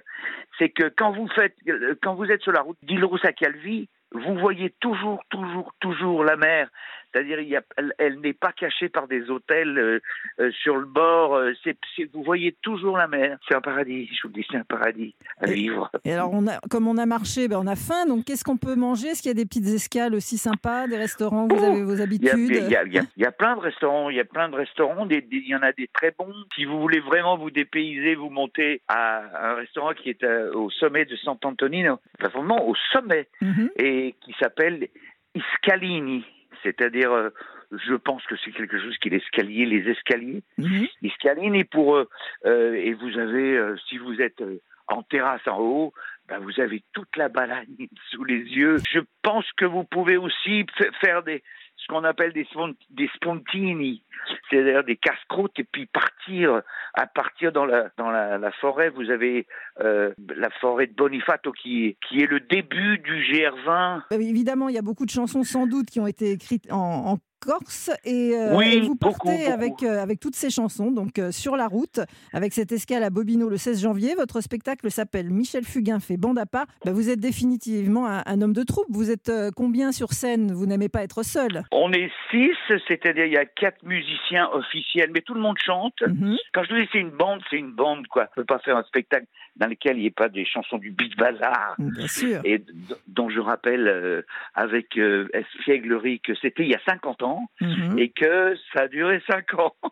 C'est que quand vous faites, quand vous êtes sur la route à Calvi, vous voyez toujours, toujours, toujours la mer. C'est-à-dire, elle, elle n'est pas cachée par des hôtels euh, euh, sur le bord. euh, vous voyez toujours la mer. C'est un paradis. Je vous le dis, c'est un paradis à vivre. Et alors, on a, comme on a marché, ben, on a faim, donc qu'est-ce qu'on peut manger? Est-ce qu'il y a des petites escales aussi sympas, des restaurants où vous avez vos habitudes? il, y a, y y plein de restaurants, il y a plein de restaurants, il y en a des très bons. Si vous voulez vraiment vous dépayser, vous montez à un restaurant qui est au sommet de Sant'Antonino, enfin, vraiment au sommet, Mhm. et qui s'appelle Iscalini. C'est-à-dire, euh, je pense que c'est quelque chose qui est l'escalier, les escaliers. Mhm. Iscalini pour euh, euh, et vous avez, euh, si vous êtes en terrasse en haut, ben vous avez toute la balagne sous les yeux. Je pense que vous pouvez aussi faire des ce qu'on appelle des, des spontini, c'est-à-dire des casse-croûtes et puis partir à partir dans la dans la, forêt. Vous avez euh, la forêt de Bonifato qui est qui est le début du GR20 Euh, Évidemment, il y a beaucoup de chansons sans doute qui ont été écrites en Corse et, euh, Oui, et vous beaucoup, partez beaucoup. avec, euh, avec toutes ces chansons, donc euh, sur la route, avec cette escale à Bobino le 16 janvier. Votre spectacle s'appelle Michel Fugain fait bande à part. Bah, vous êtes définitivement un, un homme de troupe. Vous êtes combien sur scène? Vous n'aimez pas être seul? On est six, c'est-à-dire il y a quatre musiciens officiels, mais tout le monde chante. Mhm. Quand je dis c'est une bande, c'est une bande, quoi. On peut pas faire un spectacle dans lequel il n'y ait pas des chansons du Beat Bazar. Bien sûr. Et dont je rappelle avec espièglerie que c'était il y a 50 ans Mhm. et que ça a duré 5 ans.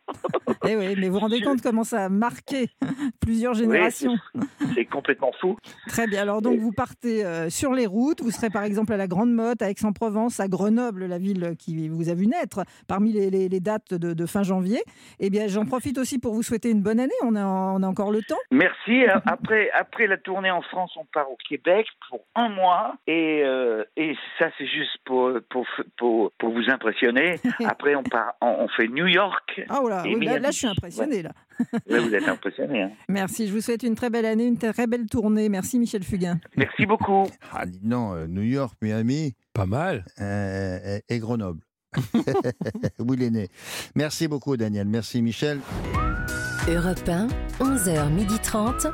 Eh oui, mais vous vous rendez compte comment ça a marqué plusieurs générations. C'est complètement fou. Très bien. Alors donc vous partez euh, sur les routes. Vous serez par exemple à la Grande Motte, à Aix-en-Provence, à Grenoble, la ville qui vous a vu naître parmi les, les- les dates de, de fin janvier. Eh bien, j'en profite aussi pour vous souhaiter une bonne année. On a, on a encore le temps. Merci. Euh, Après, après la tournée en France, on part au Québec pour un mois. Et, euh, et ça, c'est juste pour, pour, pour, pour vous impressionner. Après, on, part, on, on fait New York. Ah oui, là, là, je suis impressionnée. Là. Là, vous êtes impressionné. hein. Merci. Je vous souhaite une très belle année, une très belle tournée. Merci Michel Fugain. Merci beaucoup. Ah, non, euh, New York, Miami Pas mal. euh, et Grenoble. Où il est né. Merci beaucoup, Daniel. Merci, Michel. Europe 1, 11h30.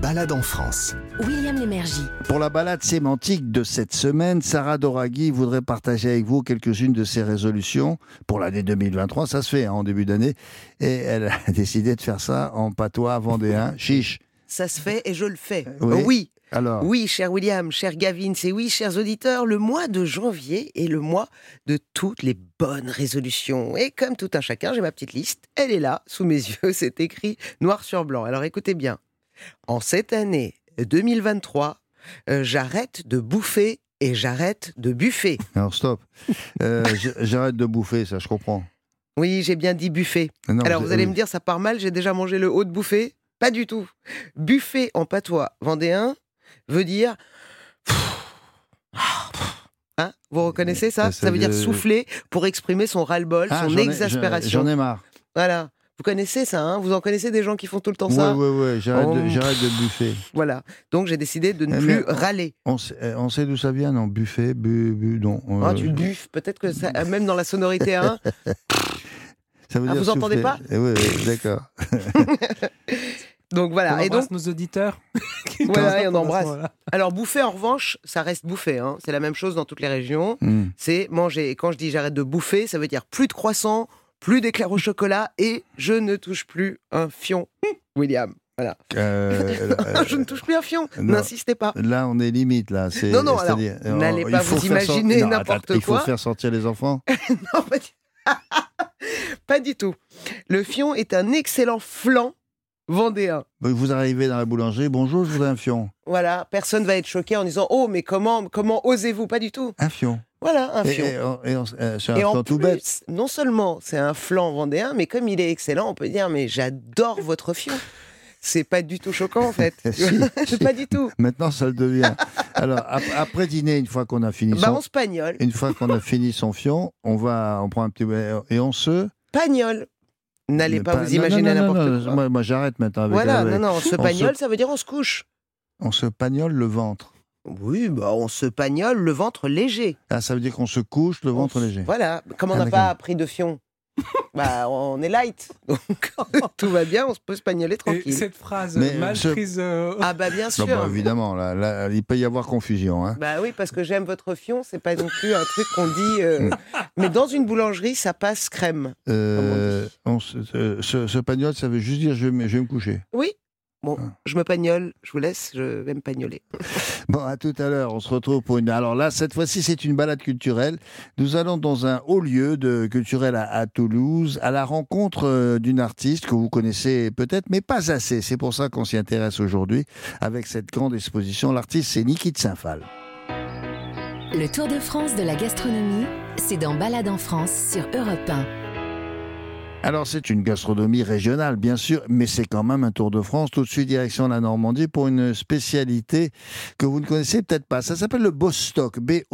Balade en France. William Lémergie. Pour la balade sémantique de cette semaine, Sarah Doraghi voudrait partager avec vous quelques-unes de ses résolutions pour l'année 2023. Ça se fait hein, en début d'année. Et elle a décidé de faire ça en patois vendéen. Chiche. Ça se fait et je le fais. Oui. Oui. Alors, Oui, cher William, cher Gavin, c'est oui, chers auditeurs, le mois de janvier est le mois de toutes les bonnes résolutions. Et comme tout un chacun, j'ai ma petite liste. Elle est là, sous mes yeux, c'est écrit noir sur blanc. Alors écoutez bien. En cette année 2023, euh, j'arrête de bouffer et j'arrête de buffet. alors stop. Euh, J'arrête de bouffer, ça, je comprends. Oui, j'ai bien dit buffet. Non, Alors vous allez oui. me dire, ça part mal, j'ai déjà mangé le haut de bouffée Pas du tout. Buffet en patois vendéen veut dire... Hein vous reconnaissez ça? Ça, Ça veut dire souffler pour exprimer son ras-le-bol, Ah, son j'en ai- exaspération. J'en ai marre. Voilà. Vous connaissez ça, hein? Vous en connaissez des gens qui font tout le temps Ouais, ça? Ouais, ouais, j'arrête de, Oh. j'arrête de buffer. Voilà. Donc j'ai décidé de ne Eh, plus mais- râler. On sait, eh, on sait d'où ça vient, non? Buffet, bu, bu, non. euh, Ah, tu buffes. Peut-être que ça, même dans la sonorité 1, ça veut Ah, dire vous entendez souffler. pas? Eh oui, oui, d'accord. donc voilà. On Et donc, embrasse nos auditeurs. Voilà, et on embrasse. alors bouffer en revanche, ça reste bouffer. Hein. C'est la même chose dans toutes les régions. Hmm. c'est manger. Et quand je dis j'arrête de bouffer, ça veut dire plus de croissants, plus d'éclairs au chocolat et je ne touche plus un fion. William, voilà. Euh, euh, je ne touche plus un fion. N'insistez pas. Là, on est limite, là. C'est- Non, non, alors, euh, n'allez pas vous imaginer n'importe attends, Il faut quoi. faire sortir les enfants. Non, pas du... pas du tout. Le fion est un excellent flan vendéen. Vous arrivez dans la boulangerie, bonjour, je voudrais un fion. Voilà, personne va être choqué en disant oh mais comment comment osez-vous? Pas du tout. Un fion. Voilà un fion. et euh, c'est un Et en fion tout plus, bête. non seulement c'est un flan vendéen, mais comme il est excellent, on peut dire mais j'adore votre fion. C'est pas du tout choquant en fait. Si, si. pas du tout. Maintenant, ça le devient. Alors, ap- après dîner, une fois qu'on a fini Bah son... on se pagnole. Une fois qu'on a fini son fion, on va, on prend un petit et on se. Pagnole. N'allez pas vous imaginer n'importe quoi. Moi, moi, j'arrête maintenant avec. Voilà, avec- non, non, on se pagnole, ça veut dire on se couche. On se pagnole le ventre. Oui, bah on se pagnole le ventre léger. Ah, ça veut dire qu'on se couche le ventre léger. Voilà, comme on Ah, n'a pas pris de fion, bah on est light. Donc tout va bien, on se peut se pagnoler Et tranquille. cette phrase Mais mal prise. euh, Ah bah bien Non, sûr. bah, évidemment, là, là, il peut y avoir confusion. Hein. Bah oui, parce que j'aime votre fion, c'est pas non plus un truc qu'on dit. euh, Mais dans une boulangerie, ça passe crème. Euh, on se, euh, pagnole, ça veut juste dire je vais, me- je vais me coucher. Oui. Bon, Ah. je me pagnole, je vous laisse, je vais me pagnoler. Bon, à tout à l'heure. On se retrouve pour une. Alors là, cette fois-ci, c'est une balade culturelle. Nous allons dans un haut lieu de culturel à, à Toulouse, à la rencontre euh, d'une artiste que vous connaissez peut-être, mais pas assez. C'est pour ça qu'on s'y intéresse aujourd'hui avec cette grande exposition. L'artiste, c'est Niki de Saint-Phal. Le Tour de France de la gastronomie, c'est dans Balade en France sur Europe 1. Alors, c'est une gastronomie régionale, bien sûr, mais c'est quand même un Tour de France. Tout de suite, direction la Normandie pour une spécialité que vous ne connaissez peut-être pas. Ça s'appelle le Bostock, B-O-S-T-O-C-K.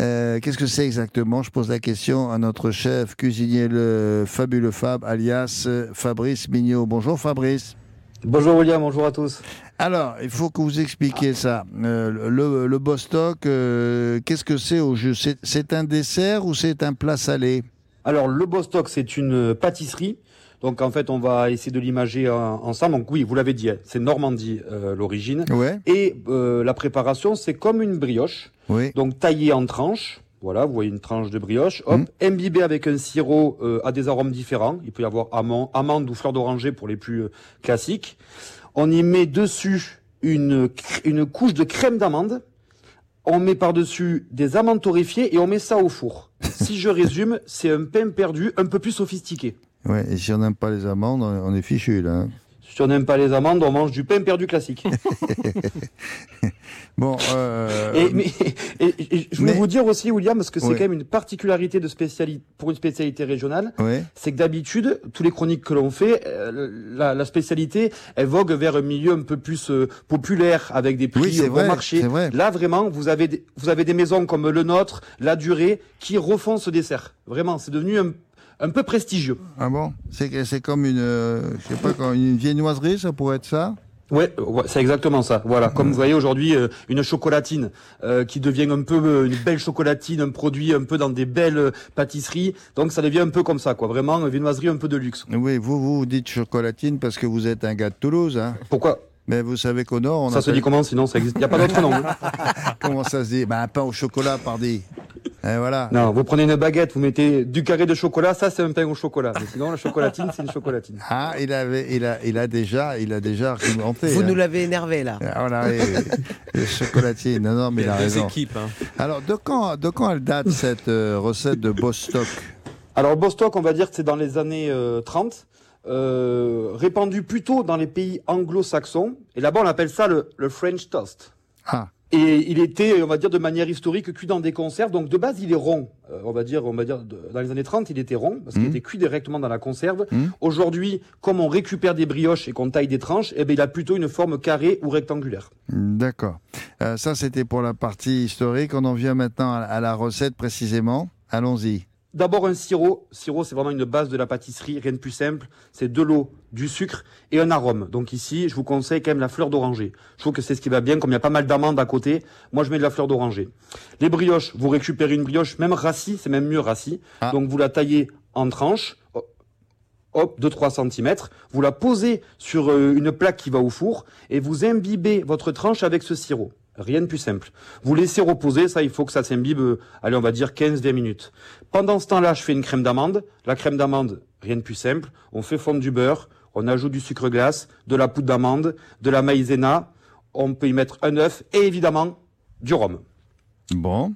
Euh, Qu'est-ce que c'est exactement? Je pose la question à notre chef cuisinier, le fabuleux Fab, alias euh, Fabrice Mignot. Bonjour Fabrice. Bonjour William, bonjour à tous. Alors, il faut que vous expliquiez ça. Euh, le, le Bostock, euh, qu'est-ce que c'est au jeu? C'est- un dessert ou c'est un plat salé? Alors le Bostock, c'est une pâtisserie. Donc en fait, on va essayer de l'imager ensemble. Donc oui, vous l'avez dit, hein, c'est Normandie euh, l'origine. Ouais. Et euh, la préparation, c'est comme une brioche. Oui. Donc taillée en tranches. Voilà, vous voyez une tranche de brioche. Hop, imbibée avec un sirop euh, à des arômes différents. Il peut y avoir amande, amande ou fleur d'oranger pour les plus euh, classiques. On y met dessus une, une couche de crème d'amande. On met par-dessus des amandes torréfiées et on met ça au four. si je résume, c'est un pain perdu un peu plus sophistiqué. Ouais, et si on n'aime pas les amandes, on on est fichu là. hein. Si on n'aime pas les amandes, on mange du pain perdu classique. Bon, euh, Et, mais, et- et je voulais mais- vous dire aussi, William, parce que c'est quand même une particularité de spécialité pour une spécialité régionale, ouais. c'est que d'habitude, tous les chroniques que l'on fait, euh, la, la spécialité, elle vogue vers un milieu un peu plus euh, populaire, avec des prix Oui, bon vrai, marché. vrai. Là, vraiment, vous avez, des, vous avez des maisons comme le nôtre, la durée, qui refont ce dessert. Vraiment, c'est devenu un, un peu prestigieux. Ah bon? C'est que- c'est comme une, euh, je sais pas, une viennoiserie, ça pourrait être ça? Ouais, ouais, c'est exactement ça. Voilà, comme vous voyez aujourd'hui, euh, une chocolatine euh, qui devient un peu euh, une belle chocolatine, un produit un peu dans des belles euh, pâtisseries. Donc ça devient un peu comme ça, quoi. Vraiment, une viennoiserie un peu de luxe. Oui, vous, vous dites chocolatine parce que vous êtes un gars de Toulouse. Hein Pourquoi? Mais vous savez qu'au Nord, on Ça se dit comment Sinon, ça existe. Il n'y a pas d'autre nom. hein. Comment ça se dit? Ben, Un pain au chocolat, pardi. Et voilà. Non, vous prenez une baguette, vous mettez du carré de chocolat, ça c'est un pain au chocolat. Mais sinon, la chocolatine, c'est une chocolatine. Ah, il avait, il a, il a déjà, il a déjà argumenté. Vous hein. nous l'avez énervé là. Ah, Voilà, et, et chocolatine. Non, non, mais il a deux raison. équipes. hein. Alors, de quand, de quand elle date cette euh, recette de Bostock? Alors, Bostock, on va dire que c'est dans les années euh, 30. Euh, répandu plutôt dans les pays anglo-saxons. Et là-bas, on appelle ça le, le French toast. Ah, Et il était, on va dire, de manière historique, cuit dans des conserves. Donc, de base, il est rond. Euh, on va dire, on va dire, dans les années 30, il était rond, parce qu'il Mhm. était cuit directement dans la conserve. Mhm. Aujourd'hui, comme on récupère des brioches et qu'on taille des tranches, eh ben, il a plutôt une forme carrée ou rectangulaire. d'accord. Euh, ça, c'était pour la partie historique. On en vient maintenant à la recette précisément. Allons-y. D'abord un sirop. Sirop, c'est vraiment une base de la pâtisserie, rien de plus simple. C'est de l'eau, du sucre et un arôme. Donc ici, je vous conseille quand même la fleur d'oranger. Je trouve que c'est ce qui va bien, comme il y a pas mal d'amandes à côté. Moi, je mets de la fleur d'oranger. Les brioches, vous récupérez une brioche, même rassis, c'est même mieux rassis. Ah. Donc vous la taillez en tranches. Hop, de 3 cm. Vous la posez sur euh, une plaque qui va au four et vous imbibez votre tranche avec ce sirop. Rien de plus simple. Vous laissez reposer, ça il faut que ça s'imbibe, euh, allez on va dire 15-20 minutes. Pendant ce temps-là, je fais une crème d'amande. La crème d'amande, rien de plus simple. On fait fondre du beurre, on ajoute du sucre glace, de la poudre d'amande, de la maïzena, on peut y mettre un œuf et évidemment du rhum. Bon.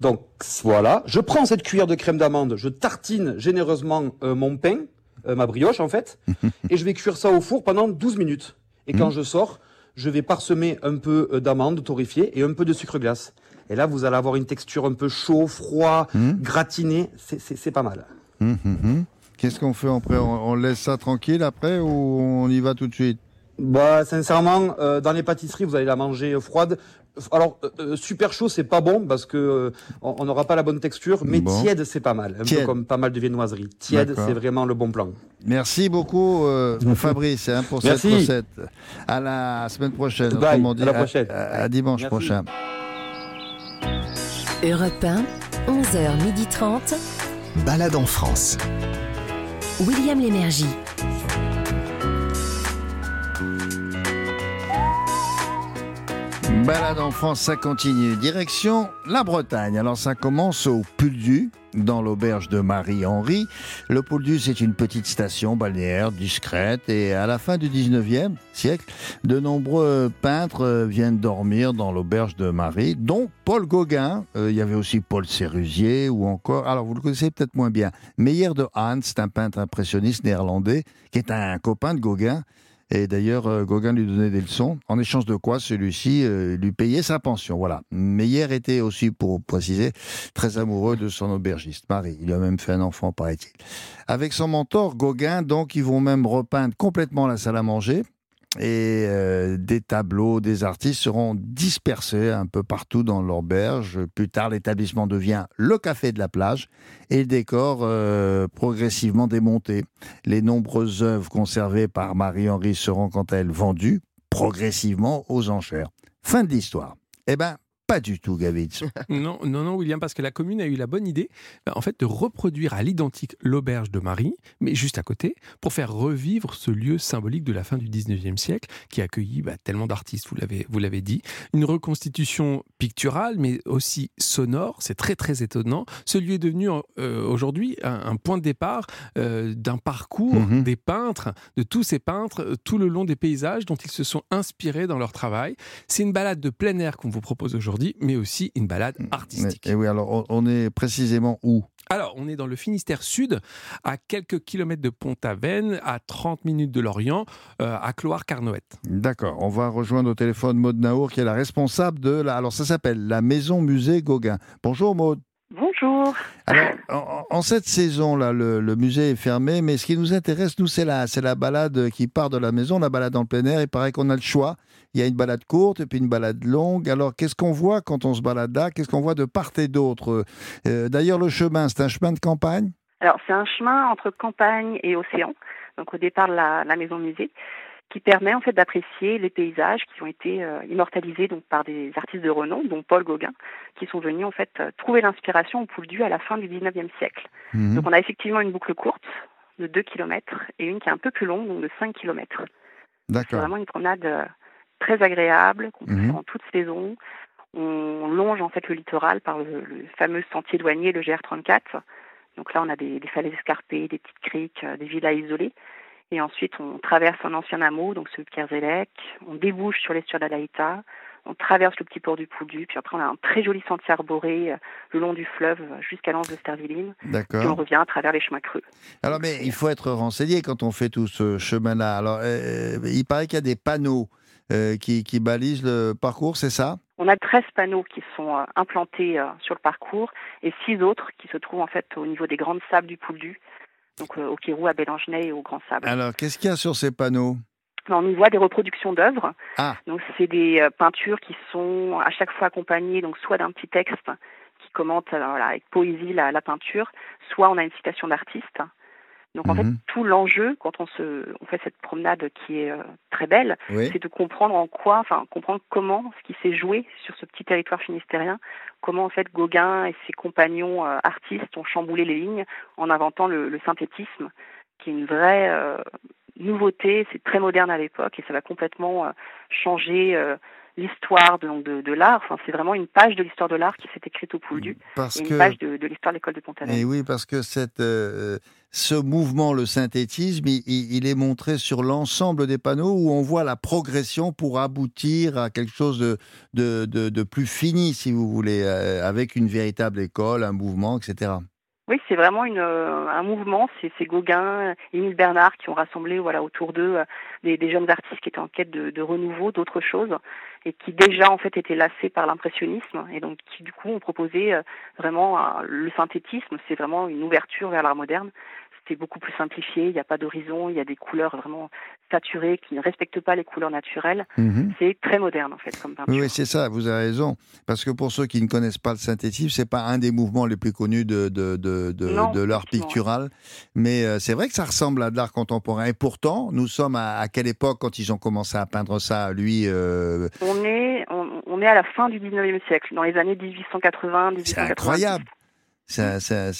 Donc voilà, je prends cette cuillère de crème d'amande, je tartine généreusement euh, mon pain, euh, ma brioche en fait, et je vais cuire ça au four pendant 12 minutes. Et quand je sors, je vais parsemer un peu euh, d'amande torréfiée et un peu de sucre glace. Et là, vous allez avoir une texture un peu chaud, froid, gratiné, c'est- pas mal. Hum, hum, hum. Qu'est-ce qu'on fait après? On, on laisse ça tranquille après ou on y va tout de suite? Bah, sincèrement, euh, dans les pâtisseries, vous allez la manger froide. Alors, euh, euh, super chaud, c'est pas bon parce que euh, on n'aura pas la bonne texture, mais Bon. tiède, c'est pas mal. Un Tiède. peu comme pas mal de viennoiseries. Tiède, c'est vraiment le bon plan. Merci beaucoup euh, Fabrice hein, pour Merci. cette recette. À la semaine prochaine. Bye, dit, à la prochaine. À, à dimanche Merci. prochain. Europe 1, 11h30. Balade en France. William Lémergie. Balade en France, ça continue. Direction la Bretagne. Alors ça commence au Puldu, dans l'auberge de Marie-Henri. Le Puldu, c'est une petite station balnéaire discrète et à la fin du 19e siècle, de nombreux peintres euh, viennent dormir dans l'auberge de Marie, dont Paul Gauguin. Euh, il y avait aussi Paul Sérusier ou encore, alors vous le connaissez peut-être moins bien, Meyer de Hans, c'est un peintre impressionniste néerlandais qui est un copain de Gauguin. Et d'ailleurs, euh, Gauguin lui donnait des leçons, en échange de quoi celui-ci euh, lui payait sa pension. Voilà. Meyer était aussi, pour préciser, très amoureux de son aubergiste, Marie. Il a même fait un enfant, paraît-il. Avec son mentor, Gauguin, donc, ils vont même repeindre complètement la salle à manger. Et euh, des tableaux des artistes seront dispersés un peu partout dans l'auberge. Plus tard, l'établissement devient le café de la plage et le décor euh, progressivement démonté. Les nombreuses œuvres conservées par Marie-Henri seront quant à elles vendues progressivement aux enchères. Fin de l'histoire. Eh ben, pas du tout, Gavitz. non, non, non, William, parce que la commune a eu la bonne idée, ben, en fait, de reproduire à l'identique l'auberge de Marie, mais juste à côté, pour faire revivre ce lieu symbolique de la fin du 19e siècle, qui a accueilli bah, tellement d'artistes, vous l'avez, vous l'avez dit. Une reconstitution picturale, mais aussi sonore, c'est très, très étonnant. Ce lieu est devenu euh, aujourd'hui un, point de départ euh, d'un parcours Mhm. des peintres, de tous ces peintres, euh, tout le long des paysages dont ils se sont inspirés dans leur travail. C'est une balade de plein air qu'on vous propose aujourd'hui, mais aussi une balade artistique. Et oui, alors on- est précisément où Alors, on est dans le Finistère Sud, à quelques kilomètres de Pont-Aven, à 30 minutes de Lorient, euh, à Cloire-Carnoët. D'accord, on va rejoindre au téléphone Maud Naour, qui est la responsable de la. Alors ça s'appelle la Maison Musée Gauguin. Bonjour Maud. Bonjour. Alors, en, en cette saison-là, le, le musée est fermé, mais ce qui nous intéresse, nous, c'est la, c'est la balade qui part de la maison, la balade dans le plein air. Il paraît qu'on a le choix. Il y a une balade courte et puis une balade longue. Alors, qu'est-ce qu'on voit quand on se balade là? Qu'est-ce qu'on voit de part et d'autre? Euh, D'ailleurs, le chemin, c'est un chemin de campagne? Alors, c'est un chemin entre campagne et océan, donc au départ de la, la maison musée, qui permet en fait d'apprécier les paysages qui ont été euh, immortalisés donc par des artistes de renom, dont Paul Gauguin, qui sont venus en fait euh, trouver l'inspiration au Pouldu à la fin du 19e siècle. Mhm. Donc, on a effectivement une boucle courte de 2 km et une qui est un peu plus longue, donc de 5 km. C'est D'accord. vraiment une promenade très agréable qu'on peut faire en toute saison. On longe en fait le littoral par le, le fameux sentier douanier, le GR34. Donc là, on a des, des falaises escarpées, des petites criques, euh, des villas isolées. Et ensuite, on traverse un ancien hameau, donc celui de Kerzélec. On débouche sur l'estuaire d'Alaïta. On traverse le petit port du Pouldu. Puis après, on a un très joli sentier arboré euh, le long du fleuve euh, jusqu'à l'anse de Sterviline. D'accord. Puis on revient à travers les chemins creux. Alors, mais il faut être renseigné quand on fait tout ce chemin-là. Alors, euh, il paraît qu'il y a des panneaux euh, qui, qui balisent le parcours, c'est ça? On a 13 panneaux qui sont euh, implantés euh, sur le parcours et 6 autres qui se trouvent en fait au niveau des grandes sables du Pouldu, donc au Quérou, à Bélangenais et au Grand Sable. Alors, qu'est-ce qu'il y a sur ces panneaux? On y voit des reproductions d'œuvres. Ah. Donc c'est des peintures qui sont à chaque fois accompagnées donc soit d'un petit texte qui commente voilà, avec poésie la, la peinture, soit on a une citation d'artiste. Donc en fait Mhm. tout l'enjeu quand on se on fait cette promenade qui est euh, très belle, Oui. c'est de comprendre en quoi, enfin comprendre comment ce qui s'est joué sur ce petit territoire finistérien, comment en fait Gauguin et ses compagnons euh, artistes ont chamboulé les lignes en inventant le, le synthétisme, qui est une vraie euh, nouveauté, c'est très moderne à l'époque et ça va complètement euh, changer euh, l'histoire de, de, de l'art. Enfin, c'est vraiment une page de l'histoire de l'art qui s'est écrite au Pouldu Parce et une que- page de, de l'histoire de l'école de Pont-Aven. Et oui, parce que cette, euh, ce mouvement, le synthétisme, il, est montré sur l'ensemble des panneaux où on voit la progression pour aboutir à quelque chose de, de, de- de plus fini, si vous voulez, euh, avec une véritable école, un mouvement, etc. Oui, c'est vraiment une, euh, un mouvement. C'est Gauguin, Émile Bernard qui ont rassemblé voilà, autour d'eux euh, des, jeunes artistes qui étaient en quête de, de renouveau, d'autres choses, et qui déjà en fait étaient lassés par l'impressionnisme, et donc qui du coup ont proposé euh, vraiment le synthétisme. C'est vraiment une ouverture vers l'art moderne. C'est beaucoup plus simplifié. Il n'y a pas d'horizon. Il y a des couleurs vraiment saturées qui ne respectent pas les couleurs naturelles. Mhm. C'est très moderne en fait comme peinture. Oui, c'est ça, vous avez raison. Parce que pour ceux qui ne connaissent pas le synthétisme, c'est pas un des mouvements les plus connus de, de, de, de, Non, de l'art pictural. Mais euh, c'est vrai que ça ressemble à de l'art contemporain. Et pourtant, nous sommes à, à quelle époque quand ils ont commencé à peindre ça Lui, euh, On est, on, on est à la fin du 19e siècle, dans les années 1880, 1890. c'est incroyable. C'est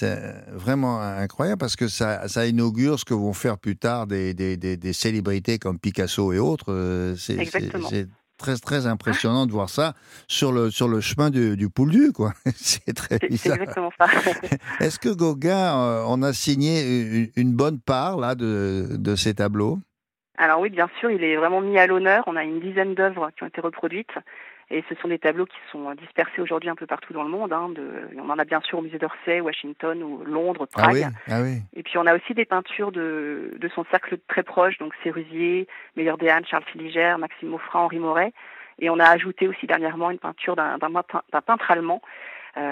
vraiment incroyable parce que ça, ça inaugure ce que vont faire plus tard des, des, des, des célébrités comme Picasso et autres. Euh, C'est c'est- Exactement. c'est très, très impressionnant de voir ça sur le, sur le chemin du, du Pouldu. quoi. C'est très bizarre. exactement ça. Est-ce que Gauguin euh, en a signé une, une bonne part là, de, de ces tableaux? Alors oui, bien sûr, il est vraiment mis à l'honneur. On a une dizaine d'œuvres qui ont été reproduites. Et ce sont des tableaux qui sont dispersés aujourd'hui un peu partout dans le monde. hein, de, on en a bien sûr au musée d'Orsay, Washington, ou Londres, Ah Prague. oui, ah oui. Et puis on a aussi des peintures de, de son cercle très proche, donc Sérusier, Meilleur Déane, Charles Filigère, Maxime Maufra, Henri Moret. Et on a ajouté aussi dernièrement une peinture d'un d'un matin- d'un peintre allemand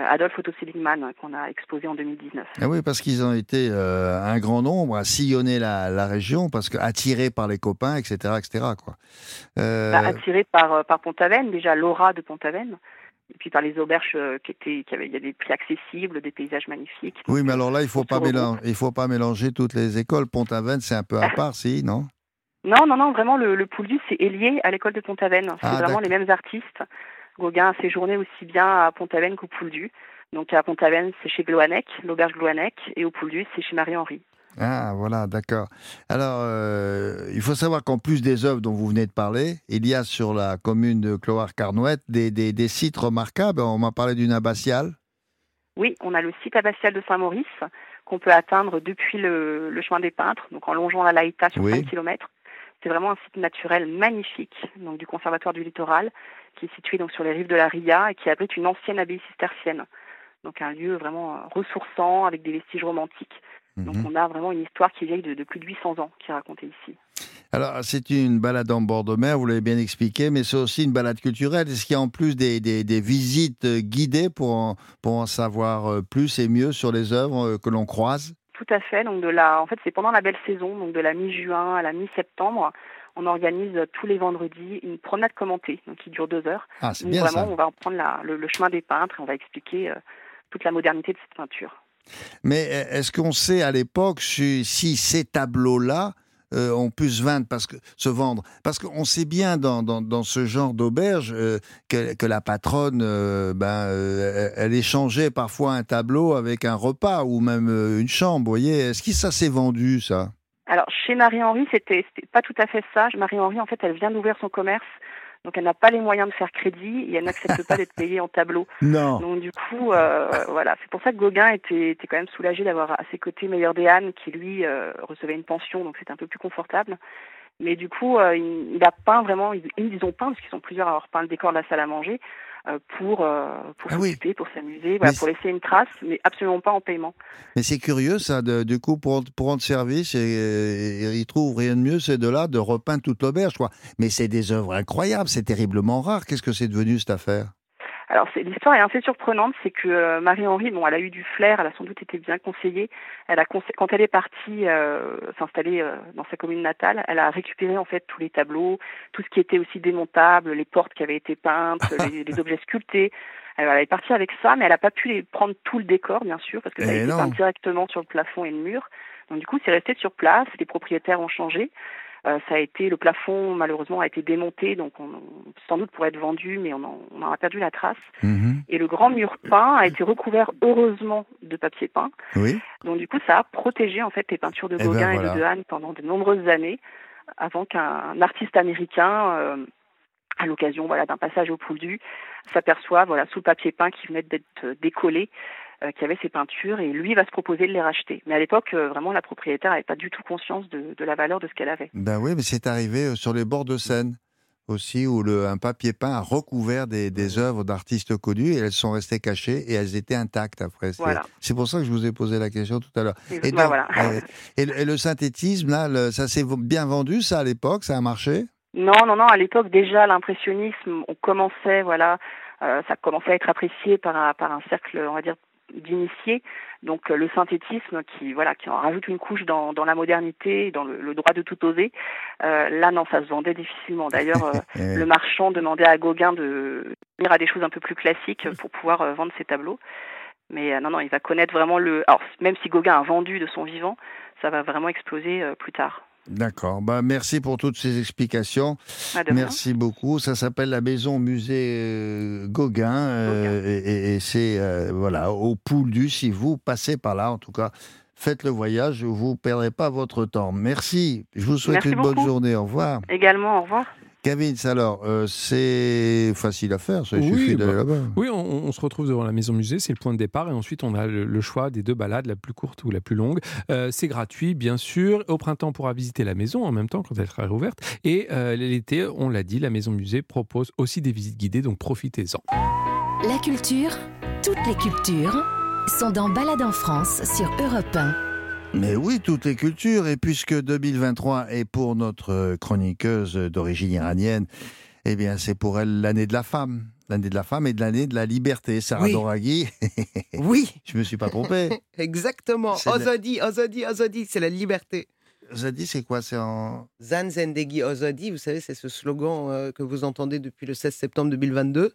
Adolphe Otto Seligman qu'on a exposé en 2019. Ah oui, parce qu'ils ont été euh, un grand nombre à sillonner la, la région, parce que attirés par les copains, etc., etc. Quoi. Euh, Bah, attiré par, euh, par Pont-Aven, déjà l'aura de Pont-Aven, et puis par les auberges euh, qui étaient, qui avaient, il y a des prix accessibles, des paysages magnifiques. oui, mais alors là, il faut pas mélanger, il faut pas mélanger toutes les écoles. Pont-Aven, c'est un peu à part, si, non? Non, non, non, vraiment, le, le Pouldu, c'est lié à l'école de Pont-Aven. C'est Ah, vraiment d'accord. les mêmes artistes. Gauguin a séjourné aussi bien à Pont-Aven qu'au Pouldu. Donc à Pont-Aven, c'est chez Gloanec, l'auberge Gloanec, et au Pouldu, c'est chez Marie-Henri. Ah, voilà, d'accord. Alors, euh, il faut savoir qu'en plus des œuvres dont vous venez de parler, il y a sur la commune de Cloire-Carnouette des, des, des sites remarquables. On m'a parlé d'une abbatiale. Oui, on a le site abbatial de Saint-Maurice qu'on peut atteindre depuis le, le chemin des peintres, donc en longeant la Laïta sur Oui. 5 km. C'est vraiment un site naturel magnifique, donc du conservatoire du littoral, qui est situé donc sur les rives de la Ria et qui abrite une ancienne abbaye cistercienne. Donc un lieu vraiment euh, ressourçant avec des vestiges romantiques. Donc Mhm. on a vraiment une histoire qui vieille de, de plus de 800 ans qui est racontée ici. Alors, c'est une balade en bord de mer, vous l'avez bien expliqué, mais c'est aussi une balade culturelle. Est-ce qu'il y a en plus des, des, des visites euh, guidées pour en, pour en savoir euh, plus et mieux sur les œuvres que l'on croise? Tout à fait. Donc de la, en fait, c'est pendant la belle saison, donc de la mi-juin à la mi-septembre, on organise tous les vendredis une promenade commentée, donc qui dure deux heures. Ah, bien vraiment, ça. on va prendre la- le, le chemin des peintres et on va expliquer euh, toute la modernité de cette peinture. Mais est-ce qu'on sait à l'époque si, si ces tableaux-là euh, ont pu se vendre parce que, se vendre Parce qu'on sait bien dans, ce genre d'auberge euh, que, la patronne, euh, ben, elle échangeait parfois un tableau avec un repas ou même une chambre. Voyez, est-ce que ça s'est vendu ça? Alors, chez Marie-Henri, c'était pas tout à fait ça. Marie-Henri, en fait, elle vient d'ouvrir son commerce, donc elle n'a pas les moyens de faire crédit et elle n'accepte pas d'être payée en tableau. Non. Donc du coup, euh, voilà, c'est pour ça que Gauguin était, était quand même soulagé d'avoir à ses côtés Meilleur des Halles, qui lui euh, recevait une pension, donc c'était un peu plus confortable. Mais du coup, euh, il, il a peint vraiment, ils, ils ont peint, parce qu'ils sont plusieurs à avoir peint le décor de la salle à manger, pour, euh, pour Ah oui. s'occuper, pour s'amuser, voilà, pour laisser une trace, mais absolument pas en paiement. Mais c'est curieux ça, de- du coup, pour, pour rendre service, et, et ils trouvent rien de mieux, ces deux-là, de repeindre toute l'auberge. quoi. Mais c'est des œuvres incroyables, c'est terriblement rare. Qu'est-ce que c'est devenu cette affaire? Alors c'est- l'histoire est assez surprenante, c'est que euh, Marie-Henri, bon, elle a eu du flair, elle a sans doute été bien conseillée. Elle a quand elle est partie euh, s'installer euh, dans sa commune natale, elle a récupéré en fait tous les tableaux, tout ce qui était aussi démontable, les portes qui avaient été peintes, les, les objets sculptés. Alors, elle est partie avec ça, mais elle n'a pas pu les prendre tout le décor, bien sûr, parce que ça a Eh été peint directement sur le plafond et le mur. Donc du coup, c'est resté sur place. Les propriétaires ont changé. Euh, ça a été le plafond malheureusement a été démonté, donc on, on- sans doute pour être vendu, mais on en, on en a perdu la trace. Et le grand mur peint a été recouvert heureusement de papier peint. Oui. Donc du coup, ça a protégé en fait les peintures de Eh ben, Gauguin voilà. et de Dehaene pendant de nombreuses années, avant qu'un artiste américain, euh, à l'occasion voilà d'un passage au Pouldu, s'aperçoive voilà sous le papier peint qui venait d'être décollé, euh, qu'il y avait ces peintures et lui va se proposer de les racheter. Mais à l'époque, euh, vraiment, la propriétaire n'avait pas du tout conscience de, de la valeur de ce qu'elle avait. Ben oui, mais c'est arrivé euh, sur les bords de Seine aussi, où le, un papier peint a recouvert des, des œuvres d'artistes connus et elles sont restées cachées et elles étaient intactes après. C'est Voilà. c'est pour ça que je vous ai posé la question tout à l'heure. Et ben voilà. euh, et, le- et le synthétisme, là, le- ça s'est bien vendu, ça, à l'époque Ça a marché? Non, non, non. À l'époque, déjà, l'impressionnisme, on commençait, voilà, euh, ça commençait à être apprécié par un, par un cercle, on va dire, d'initiés. Donc, euh, le synthétisme, qui, voilà, qui en rajoute une couche dans, dans la modernité, dans le, le droit de tout oser. Euh, là, non, ça se vendait difficilement. D'ailleurs, euh, Eh le marchand demandait à Gauguin de venir à des choses un peu plus classiques pour pouvoir euh, vendre ses tableaux. Mais non, non, il va connaître vraiment le. Alors, même si Gauguin a vendu de son vivant, ça va vraiment exploser plus tard. D'accord. Bah, merci pour toutes ces explications. Ah, rien. Merci beaucoup. Ça s'appelle la maison musée euh, Gauguin. euh, et et- c'est euh, voilà, au Pouldu. Si vous passez par là, en tout cas, faites le voyage. Vous ne perdrez pas votre temps. Merci. Je vous souhaite Merci une bonne journée. Au revoir. Également, au revoir. Kevin, alors, euh, c'est facile à faire. Ça il suffit d'aller bah, là-bas. oui, on, on se retrouve devant la maison musée, c'est le point de départ, et ensuite on a le, le choix des deux balades, la plus courte ou la plus longue. Euh, c'est gratuit, bien sûr. Au printemps, on pourra visiter la maison en même temps quand elle sera réouverte. Et euh, l'été, on l'a dit, la maison musée propose aussi des visites guidées, donc profitez-en. La culture, toutes les cultures, sont dans Balade en France sur Europe 1. Mais oui, toutes les cultures. Et puisque 2023 est pour notre chroniqueuse d'origine iranienne, eh bien, c'est pour elle l'année de la femme. l'année de la femme et de l'année de la liberté. Sarah Oui. Doraghi, Oui, je me suis pas trompé. exactement. C'est la- Ozodi, Ozodi, Ozodi, c'est la liberté. Zadi, c'est quoi? C'est en. Zanzendegi Ozodi, vous savez, c'est ce slogan euh, que vous entendez depuis le 16 septembre 2022.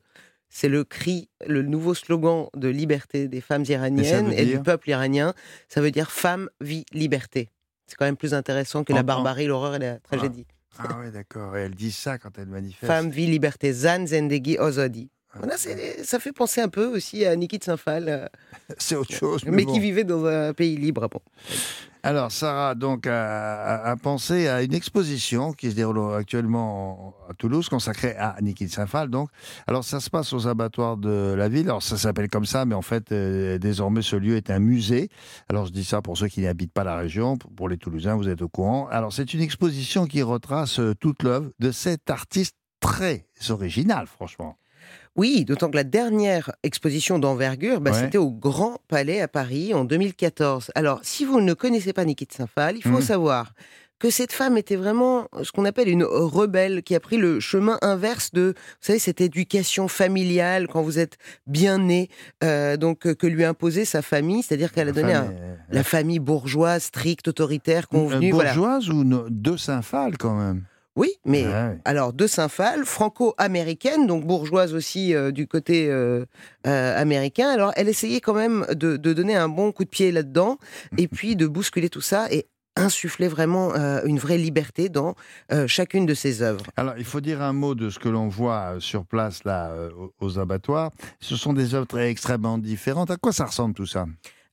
C'est le cri, le nouveau slogan de liberté des femmes iraniennes et, du peuple iranien. Ça veut dire femme, vie, liberté. C'est quand même plus intéressant que En- la en- barbarie, l'horreur et la tragédie. Ah ouais, d'accord. Et elle dit ça quand elle manifeste. Femme, vie, liberté. Zanzendegi Ozodi. Voilà, ça fait penser un peu aussi à Niki de Saint-Phal, euh, C'est autre chose. mais, bon. qui vivait dans un pays libre. Bon. Alors, Sarah donc a, a- pensé à une exposition qui se déroule actuellement en- à Toulouse, consacrée à Niki de Saint-Phal. Donc, alors ça se passe aux abattoirs de la ville. Alors ça s'appelle comme ça, mais en fait, euh, désormais, ce lieu est un musée. Alors je dis ça pour ceux qui n'habitent pas la région. Pour- Pour les Toulousains, vous êtes au courant. Alors c'est une exposition qui retrace euh, toute l'œuvre de cet artiste très original, franchement. Oui, d'autant que la dernière exposition d'envergure, bah, Ouais. c'était au Grand Palais à Paris en 2014. Alors, si vous ne connaissez pas Niki de Saint-Phal, il faut Mhm. savoir que cette femme était vraiment ce qu'on appelle une rebelle qui a pris le chemin inverse de, vous savez, cette éducation familiale quand vous êtes bien né, euh, donc euh, que lui imposait sa famille, c'est-à-dire qu'elle a donné Enfin, un- euh, la famille bourgeoise, stricte, autoritaire, convenue. voilà. bourgeoise ou no- de Saint-Phal quand même Oui, mais alors de Saint-Phal, franco-américaine, donc bourgeoise aussi euh, du côté euh, euh, américain. Alors elle essayait quand même de, de donner un bon coup de pied là-dedans et puis de bousculer tout ça et insuffler vraiment euh, une vraie liberté dans euh, chacune de ses œuvres. Alors, il faut dire un mot de ce que l'on voit sur place, là, euh, aux- aux abattoirs. Ce sont des œuvres très extrêmement différentes. À quoi ça ressemble tout ça?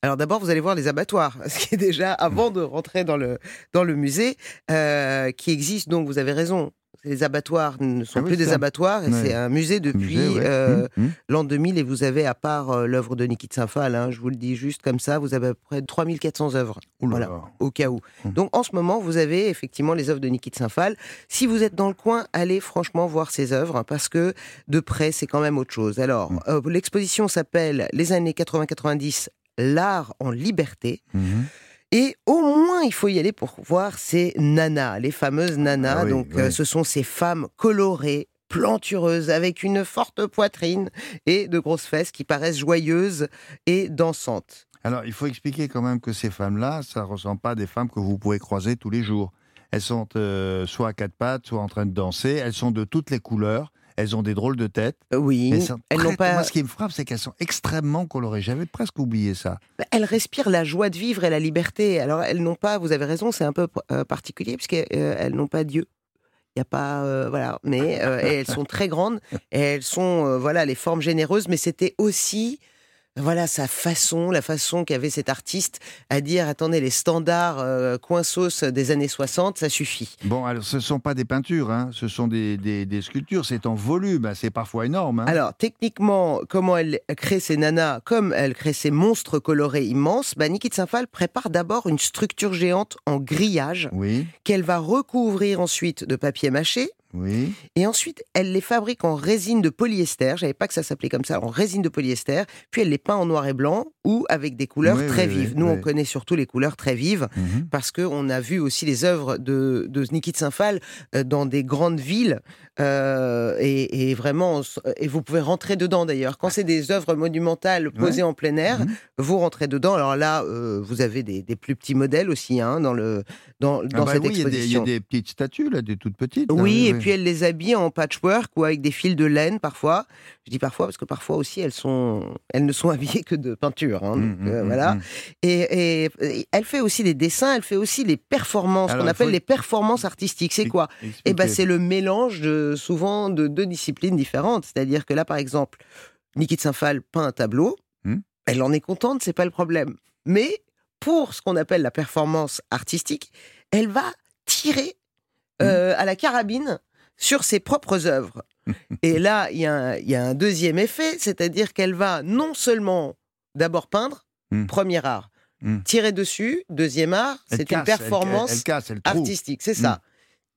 Alors d'abord, vous allez voir les abattoirs, ce qui est déjà avant de rentrer dans le, dans le musée, euh, qui existe, donc vous avez raison. Les abattoirs ne sont Ah oui, plus des ça. abattoirs, et Ouais. c'est un musée depuis Musée, ouais. euh, Hum, hum. l'an 2000 et vous avez, à part euh, l'œuvre de Niki de Saint-Phal, hein, je vous le dis juste comme ça, vous avez à peu près 3400 œuvres, voilà, là. au cas où. Hum. Donc en ce moment, vous avez effectivement les œuvres de Niki de Saint-Phal. Si vous êtes dans le coin, allez franchement voir ces œuvres, parce que de près, c'est quand même autre chose. Alors, l'exposition s'appelle Les années 80-90, l'art en liberté. Mhm. Et au moins, il faut y aller pour voir ces nanas, les fameuses nanas. Ah oui, Donc, oui. euh, ce sont ces femmes colorées, plantureuses, avec une forte poitrine et de grosses fesses qui paraissent joyeuses et dansantes. Alors, il faut expliquer quand même que ces femmes-là, ça ne ressemble pas à des femmes que vous pouvez croiser tous les jours. Elles sont euh, soit à quatre pattes, soit en train de danser. Elles sont de toutes les couleurs. Elles ont des drôles de têtes. Euh, Oui, Elles sont elles très- n'ont pas. Moi, ce qui me frappe, c'est qu'elles sont extrêmement colorées. J'avais presque oublié ça. Elles respirent la joie de vivre et la liberté. Alors, elles n'ont pas, vous avez raison, c'est un peu euh, particulier, puisqu'elles n'ont pas Dieu. Il n'y a pas. euh, voilà. Mais euh, elles sont très grandes. Et elles sont, euh, voilà, les formes généreuses. Mais c'était aussi. Voilà sa façon, la façon qu'avait cet artiste à dire attendez, les standards euh, coinsos des années 60, ça suffit. Bon, alors, ce ne sont pas des peintures, hein. ce sont des, des- des sculptures. C'est en volume, hein. c'est parfois énorme. hein. Alors, techniquement, comment elle crée ses nanas, comme elle crée ses monstres colorés immenses, bah, Niki de Saint-Phal prépare d'abord une structure géante en grillage Oui, qu'elle va recouvrir ensuite de papier mâché. Oui. Et ensuite, elle les fabrique en résine de polyester. Je savais pas que ça s'appelait comme ça, en résine de polyester. Puis elle les peint en noir et blanc ou avec des couleurs Oui, très oui, vives. Nous, on connaît surtout les couleurs très vives Mhm. parce qu'on a vu aussi les œuvres de, de Niki de Saint-Phal euh, dans des grandes villes. Euh, et, et vraiment, et vous pouvez rentrer dedans d'ailleurs. Quand c'est des œuvres monumentales posées en plein air, Mhm. vous rentrez dedans. Alors là, euh, vous avez des, des plus petits modèles aussi hein, dans, le, dans, dans Ah bah cette oui, il y a des- il y, exposition. a des petites statues, là, des toutes petites. là, Oui, et puis elle les habille en patchwork ou avec des fils de laine parfois. Je dis parfois parce que parfois aussi elles sont, elles ne sont habillées que de peinture. hein, donc, euh, voilà. Et, et- et elle fait aussi des dessins, elle fait aussi les performances, qu'on appelle faut- les performances artistiques. C'est quoi? Eh ben, c'est le mélange de, souvent de deux disciplines différentes. C'est-à-dire que là, par exemple, Niki de Saint-Phal peint un tableau. Hmm. Elle en est contente, c'est pas le problème. Mais pour ce qu'on appelle la performance artistique, elle va tirer euh, à la carabine sur ses propres œuvres. Et là, il y, a un- il y a un deuxième effet, c'est-à-dire qu'elle va non seulement d'abord peindre, Hmm. premier art, Hmm. tirer dessus, deuxième art, c'est une performance Elle, elle artistique, c'est ça.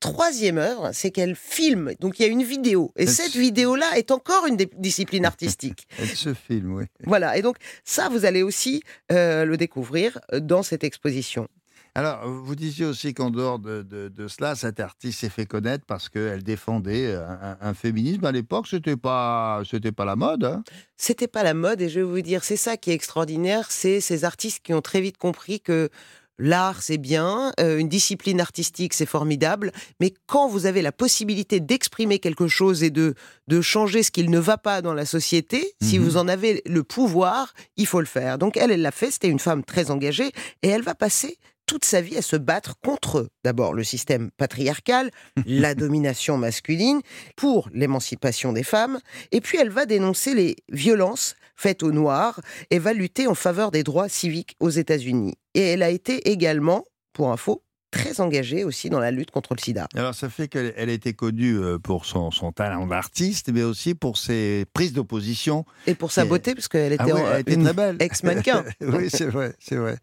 Troisième œuvre, c'est qu'elle filme. Donc il y a une vidéo. Et Elle cette se- vidéo-là est encore une des disciplines artistiques. Elle se filme, oui. voilà. Et donc ça, vous allez aussi euh, le découvrir euh, dans cette exposition. Alors, vous disiez aussi qu'en dehors de, de- de cela, cette artiste s'est fait connaître parce qu'elle défendait un, un féminisme. À l'époque, c'était pas, c'était pas la mode. hein. C'était pas la mode et je vais vous dire, c'est ça qui est extraordinaire, c'est ces artistes qui ont très vite compris que l'art c'est bien, euh, une discipline artistique c'est formidable, mais quand vous avez la possibilité d'exprimer quelque chose et de, de changer ce qu'il ne va pas dans la société, si Mhm. vous en avez le pouvoir, il faut le faire. Donc elle, elle l'a fait, c'était une femme très engagée et elle va passer toute sa vie à se battre contre d'abord le système patriarcal, la domination masculine, pour l'émancipation des femmes, et puis elle va dénoncer les violences faites aux Noirs et va lutter en faveur des droits civiques aux États-Unis. Et elle a été également, pour info, très engagée aussi dans la lutte contre le sida. Alors, ça fait qu'elle elle était connue euh, pour son, son talent d'artiste, mais aussi pour ses prises d'opposition. Et pour sa Et- beauté, parce qu'elle était, Ah ouais, en- elle était une très belle. ex-mannequin. oui, c'est vrai, c'est vrai.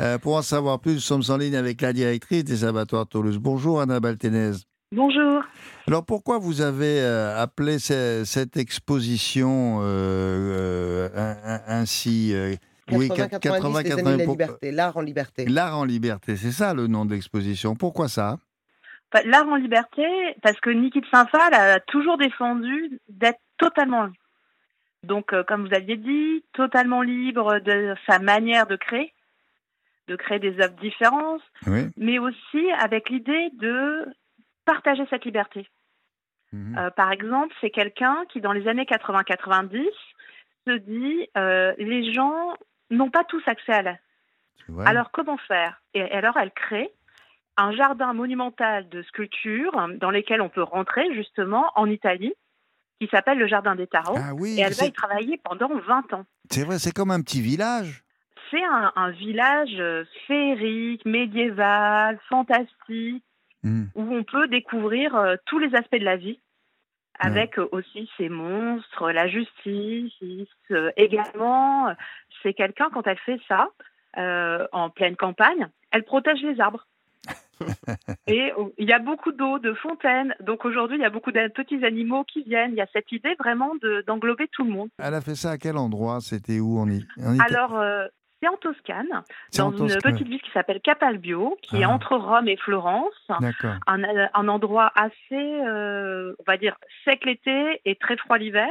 Euh, pour en savoir plus, nous sommes en ligne avec la directrice des abattoirs de Toulouse. Bonjour, Anna Baltenez. Bonjour. Alors, pourquoi vous avez euh, appelé ce- cette exposition euh, euh, ainsi 80, 90, les années de la pour- liberté, l'art en liberté. L'art en liberté, c'est ça le nom de l'exposition. Pourquoi ça? Enfin, L'art en liberté, parce que Niki de Saint-Phal a toujours défendu d'être totalement libre. Donc, euh, comme vous aviez dit, totalement libre de sa manière de créer, de créer des œuvres différentes, Oui. mais aussi avec l'idée de partager cette liberté. Euh, par exemple, c'est quelqu'un qui, dans les années 80-90, se dit euh, les gens n'ont pas tous accès à vrai. Alors, comment faire? Et alors, elle crée un jardin monumental de sculptures dans lesquelles on peut rentrer, justement, en Italie, qui s'appelle le Jardin des Tarots. Ah oui, et elle va y travailler pendant 20 ans. C'est vrai, c'est comme un petit village. C'est un, un village euh, féerique, médiéval, fantastique, Hmm. où on peut découvrir euh, tous les aspects de la vie, avec euh, aussi ses monstres, la justice. euh, également, c'est quelqu'un, quand elle fait ça, euh, en pleine campagne, elle protège les arbres. Et euh, il y a beaucoup d'eau, de fontaines. Donc aujourd'hui, il y a beaucoup de petits animaux qui viennent. Il y a cette idée vraiment de- d'englober tout le monde. Elle a fait ça à quel endroit? C'était où? En, Alors, euh, c'est en Toscane, en dans une Toscane. petite ville qui s'appelle Capalbio, qui est Ah. entre Rome et Florence. Un, un endroit assez, euh, on va dire, sec l'été et très froid l'hiver.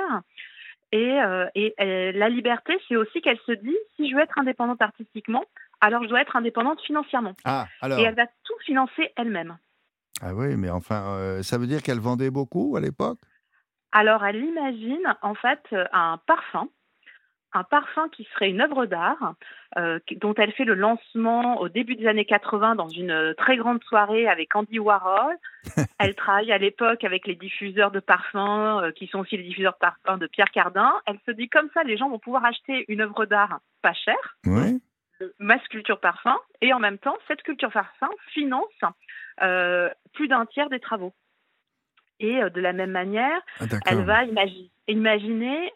Et, euh, et euh, la liberté, c'est aussi qu'elle se dit, si je veux être indépendante artistiquement, alors je dois être indépendante financièrement. Ah, alors. Et elle va tout financer elle-même. Ah oui, mais enfin, euh, ça veut dire qu'elle vendait beaucoup à l'époque? Alors, elle imagine en fait euh, un parfum, un parfum qui serait une œuvre d'art, euh, dont elle fait le lancement au début des années 80 dans une euh, très grande soirée avec Andy Warhol. elle travaille à l'époque avec les diffuseurs de parfums, euh, qui sont aussi les diffuseurs de parfums de Pierre Cardin. Elle se dit comme ça, les gens vont pouvoir acheter une œuvre d'art pas chère, Oui. ma sculpture parfum, et en même temps, cette sculpture parfum finance euh, plus d'un tiers des travaux. Et de la même manière, Ah, elle va imagi- imaginer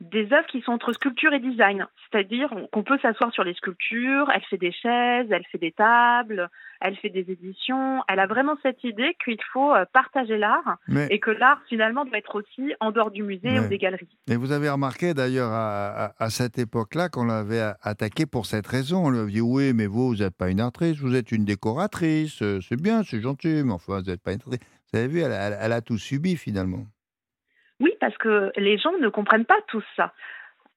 des œuvres qui sont entre sculpture et design. C'est-à-dire on- qu'on peut s'asseoir sur les sculptures, elle fait des chaises, elle fait des tables, elle fait des éditions. Elle a vraiment cette idée qu'il faut euh, partager l'art Mais- et que l'art finalement doit être aussi en dehors du musée Ouais. ou des galeries. Et vous avez remarqué d'ailleurs à, à- à cette époque-là qu'on l'avait attaqué pour cette raison. On lui a dit oui, mais vous, vous n'êtes pas une artiste, vous êtes une décoratrice. euh, C'est bien, c'est gentil, mais enfin, vous n'êtes pas une artiste. Vous avez vu, elle, elle- elle a tout subi finalement. Oui, parce que les gens ne comprennent pas tout ça.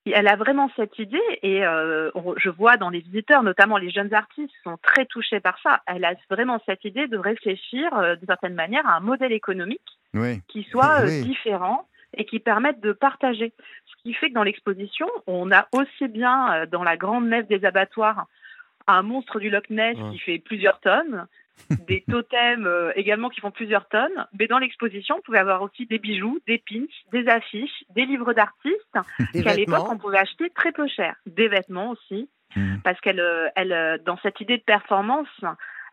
Elle a vraiment cette idée et euh, je vois dans les visiteurs, notamment les jeunes artistes, sont très touchés par ça. Elle a vraiment cette idée de réfléchir euh, d'une certaine manière à un modèle économique Oui. qui soit euh, Oui. différent et qui permette de partager. Ce qui fait que dans l'exposition, on a aussi bien euh, dans la grande nef des abattoirs un monstre du Loch Ness qui fait plusieurs tonnes, des totems euh, également qui font plusieurs tonnes, mais dans l'exposition, vous pouvez avoir aussi des bijoux, des pins, des affiches, des livres d'artistes qu'à l'époque on pouvait acheter très peu cher, des vêtements aussi, Mhm. parce qu'elle, euh, elle, euh, dans cette idée de performance,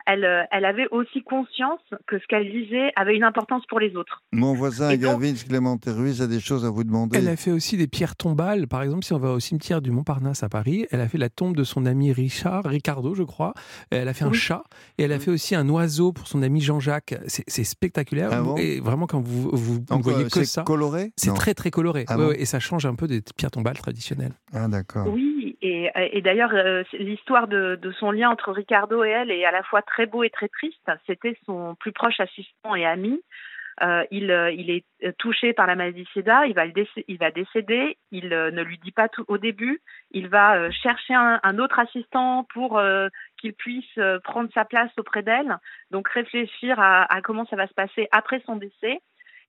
elle, euh, elle avait aussi conscience que ce qu'elle disait avait une importance pour les autres. Mon voisin Et donc- Gavin Clément Ruiz a des choses à vous demander. Elle a fait aussi des pierres tombales. Par exemple, si on va au cimetière du Montparnasse à Paris, elle a fait la tombe de son ami Richard, Ricardo, je crois. Elle a fait un Oui. chat et elle a fait aussi un oiseau pour son ami Jean-Jacques. C'est c'est spectaculaire. Ah bon? Et vraiment, quand vous, vous voyez euh, que c'est ça. coloré? C'est très, très coloré. Ah Ouais, bon? ouais, et ça change un peu des pierres tombales traditionnelles. Ah d'accord. Oui, Et, d'ailleurs, euh, l'histoire de, son lien entre Ricardo et elle est à la fois très beau et très triste. C'était son plus proche assistant et ami. Euh, il, euh, il, est touché par la maladie SIDA, il va, décéder, il ne lui dit pas tout au début, il va chercher un, autre assistant pour qu'il puisse prendre sa place auprès d'elle, donc réfléchir à, comment ça va se passer après son décès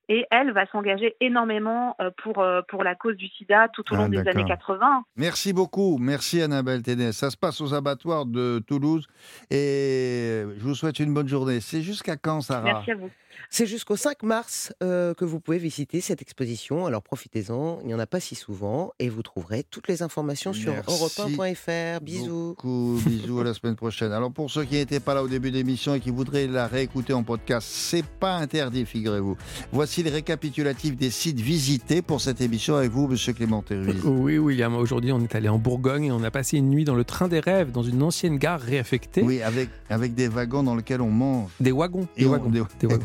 et elle va s'engager énormément euh, pour, euh, pour la cause du sida tout au long Ah, des d'accord. années 80. Merci beaucoup. Merci Annabelle Ténès. Ça se passe aux abattoirs de Toulouse et je vous souhaite une bonne journée. C'est jusqu'à quand, Sarah? Merci à vous. C'est jusqu'au 5 mars euh, que vous pouvez visiter cette exposition. Alors profitez-en, il n'y en a pas si souvent et vous trouverez toutes les informations sur Merci europe1.fr. Bisous. Beaucoup, bisous à la semaine prochaine. Alors pour ceux qui n'étaient pas là au début de l'émission et qui voudraient la réécouter en podcast, c'est pas interdit, figurez-vous. Voici le récapitulatif des sites visités pour cette émission avec vous, Monsieur Clément Terruiz. Oui, William, aujourd'hui on est allé en Bourgogne et on a passé une nuit dans le train des rêves, dans une ancienne gare réaffectée. Oui, avec, avec des wagons dans lesquels on mange. Des wagons. Et Des on- wagons. des- Des wagons.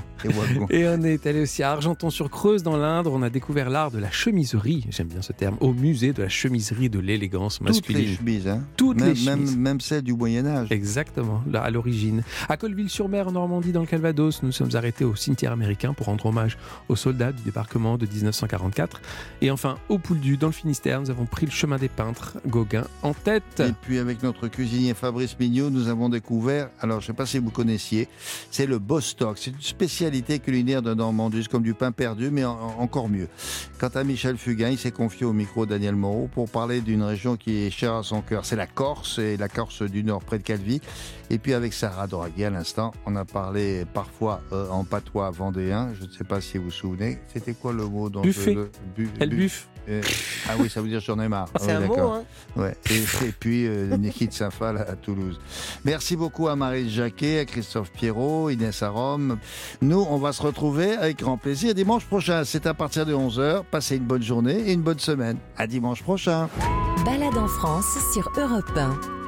Et on est allé aussi à Argenton-sur-Creuse dans l'Indre. On a découvert l'art de la chemiserie, j'aime bien ce terme, au musée de la chemiserie de l'élégance Toutes masculine. les chemises, hein Toutes même, les chemises. Même, même celles du Moyen-Âge. Exactement, là, à l'origine. À Colville-sur-Mer, en Normandie, dans le Calvados, nous sommes arrêtés au cimetière américain pour rendre hommage aux soldats du débarquement de 1944. Et enfin, au Pouldu, dans le Finistère, nous avons pris le chemin des peintres, Gauguin en tête. Et puis avec notre cuisinier Fabrice Mignot, nous avons découvert, alors je ne sais pas si vous connaissiez, c'est le Bostock. C'est une spécialité culinaire de Normandie, c'est comme du pain perdu, mais en- en- encore mieux. Quant à Michel Fugain, il s'est confié au micro Daniel Moreau pour parler d'une région qui est chère à son cœur. C'est la Corse, et la Corse du Nord, près de Calvi. Et puis avec Sarah Doraghi, à l'instant, on a parlé parfois euh, en patois vendéen. Je ne sais pas si vous vous souvenez. C'était quoi le mot dans Buffet. le, bu- Elle bu- buffe. Euh, ah oui, ça veut dire j'en ai marre. C'est Oui, un mot, hein. Ouais. Et, et puis euh, Niki de Saint-Phal à Toulouse. Merci beaucoup à Marie Jacquet, à Christophe Pierrot, Inès Arom. Nous, on va se retrouver avec grand plaisir dimanche prochain. C'est à partir de 11h. Passez une bonne journée et une bonne semaine. À dimanche prochain. Balade en France sur Europe 1.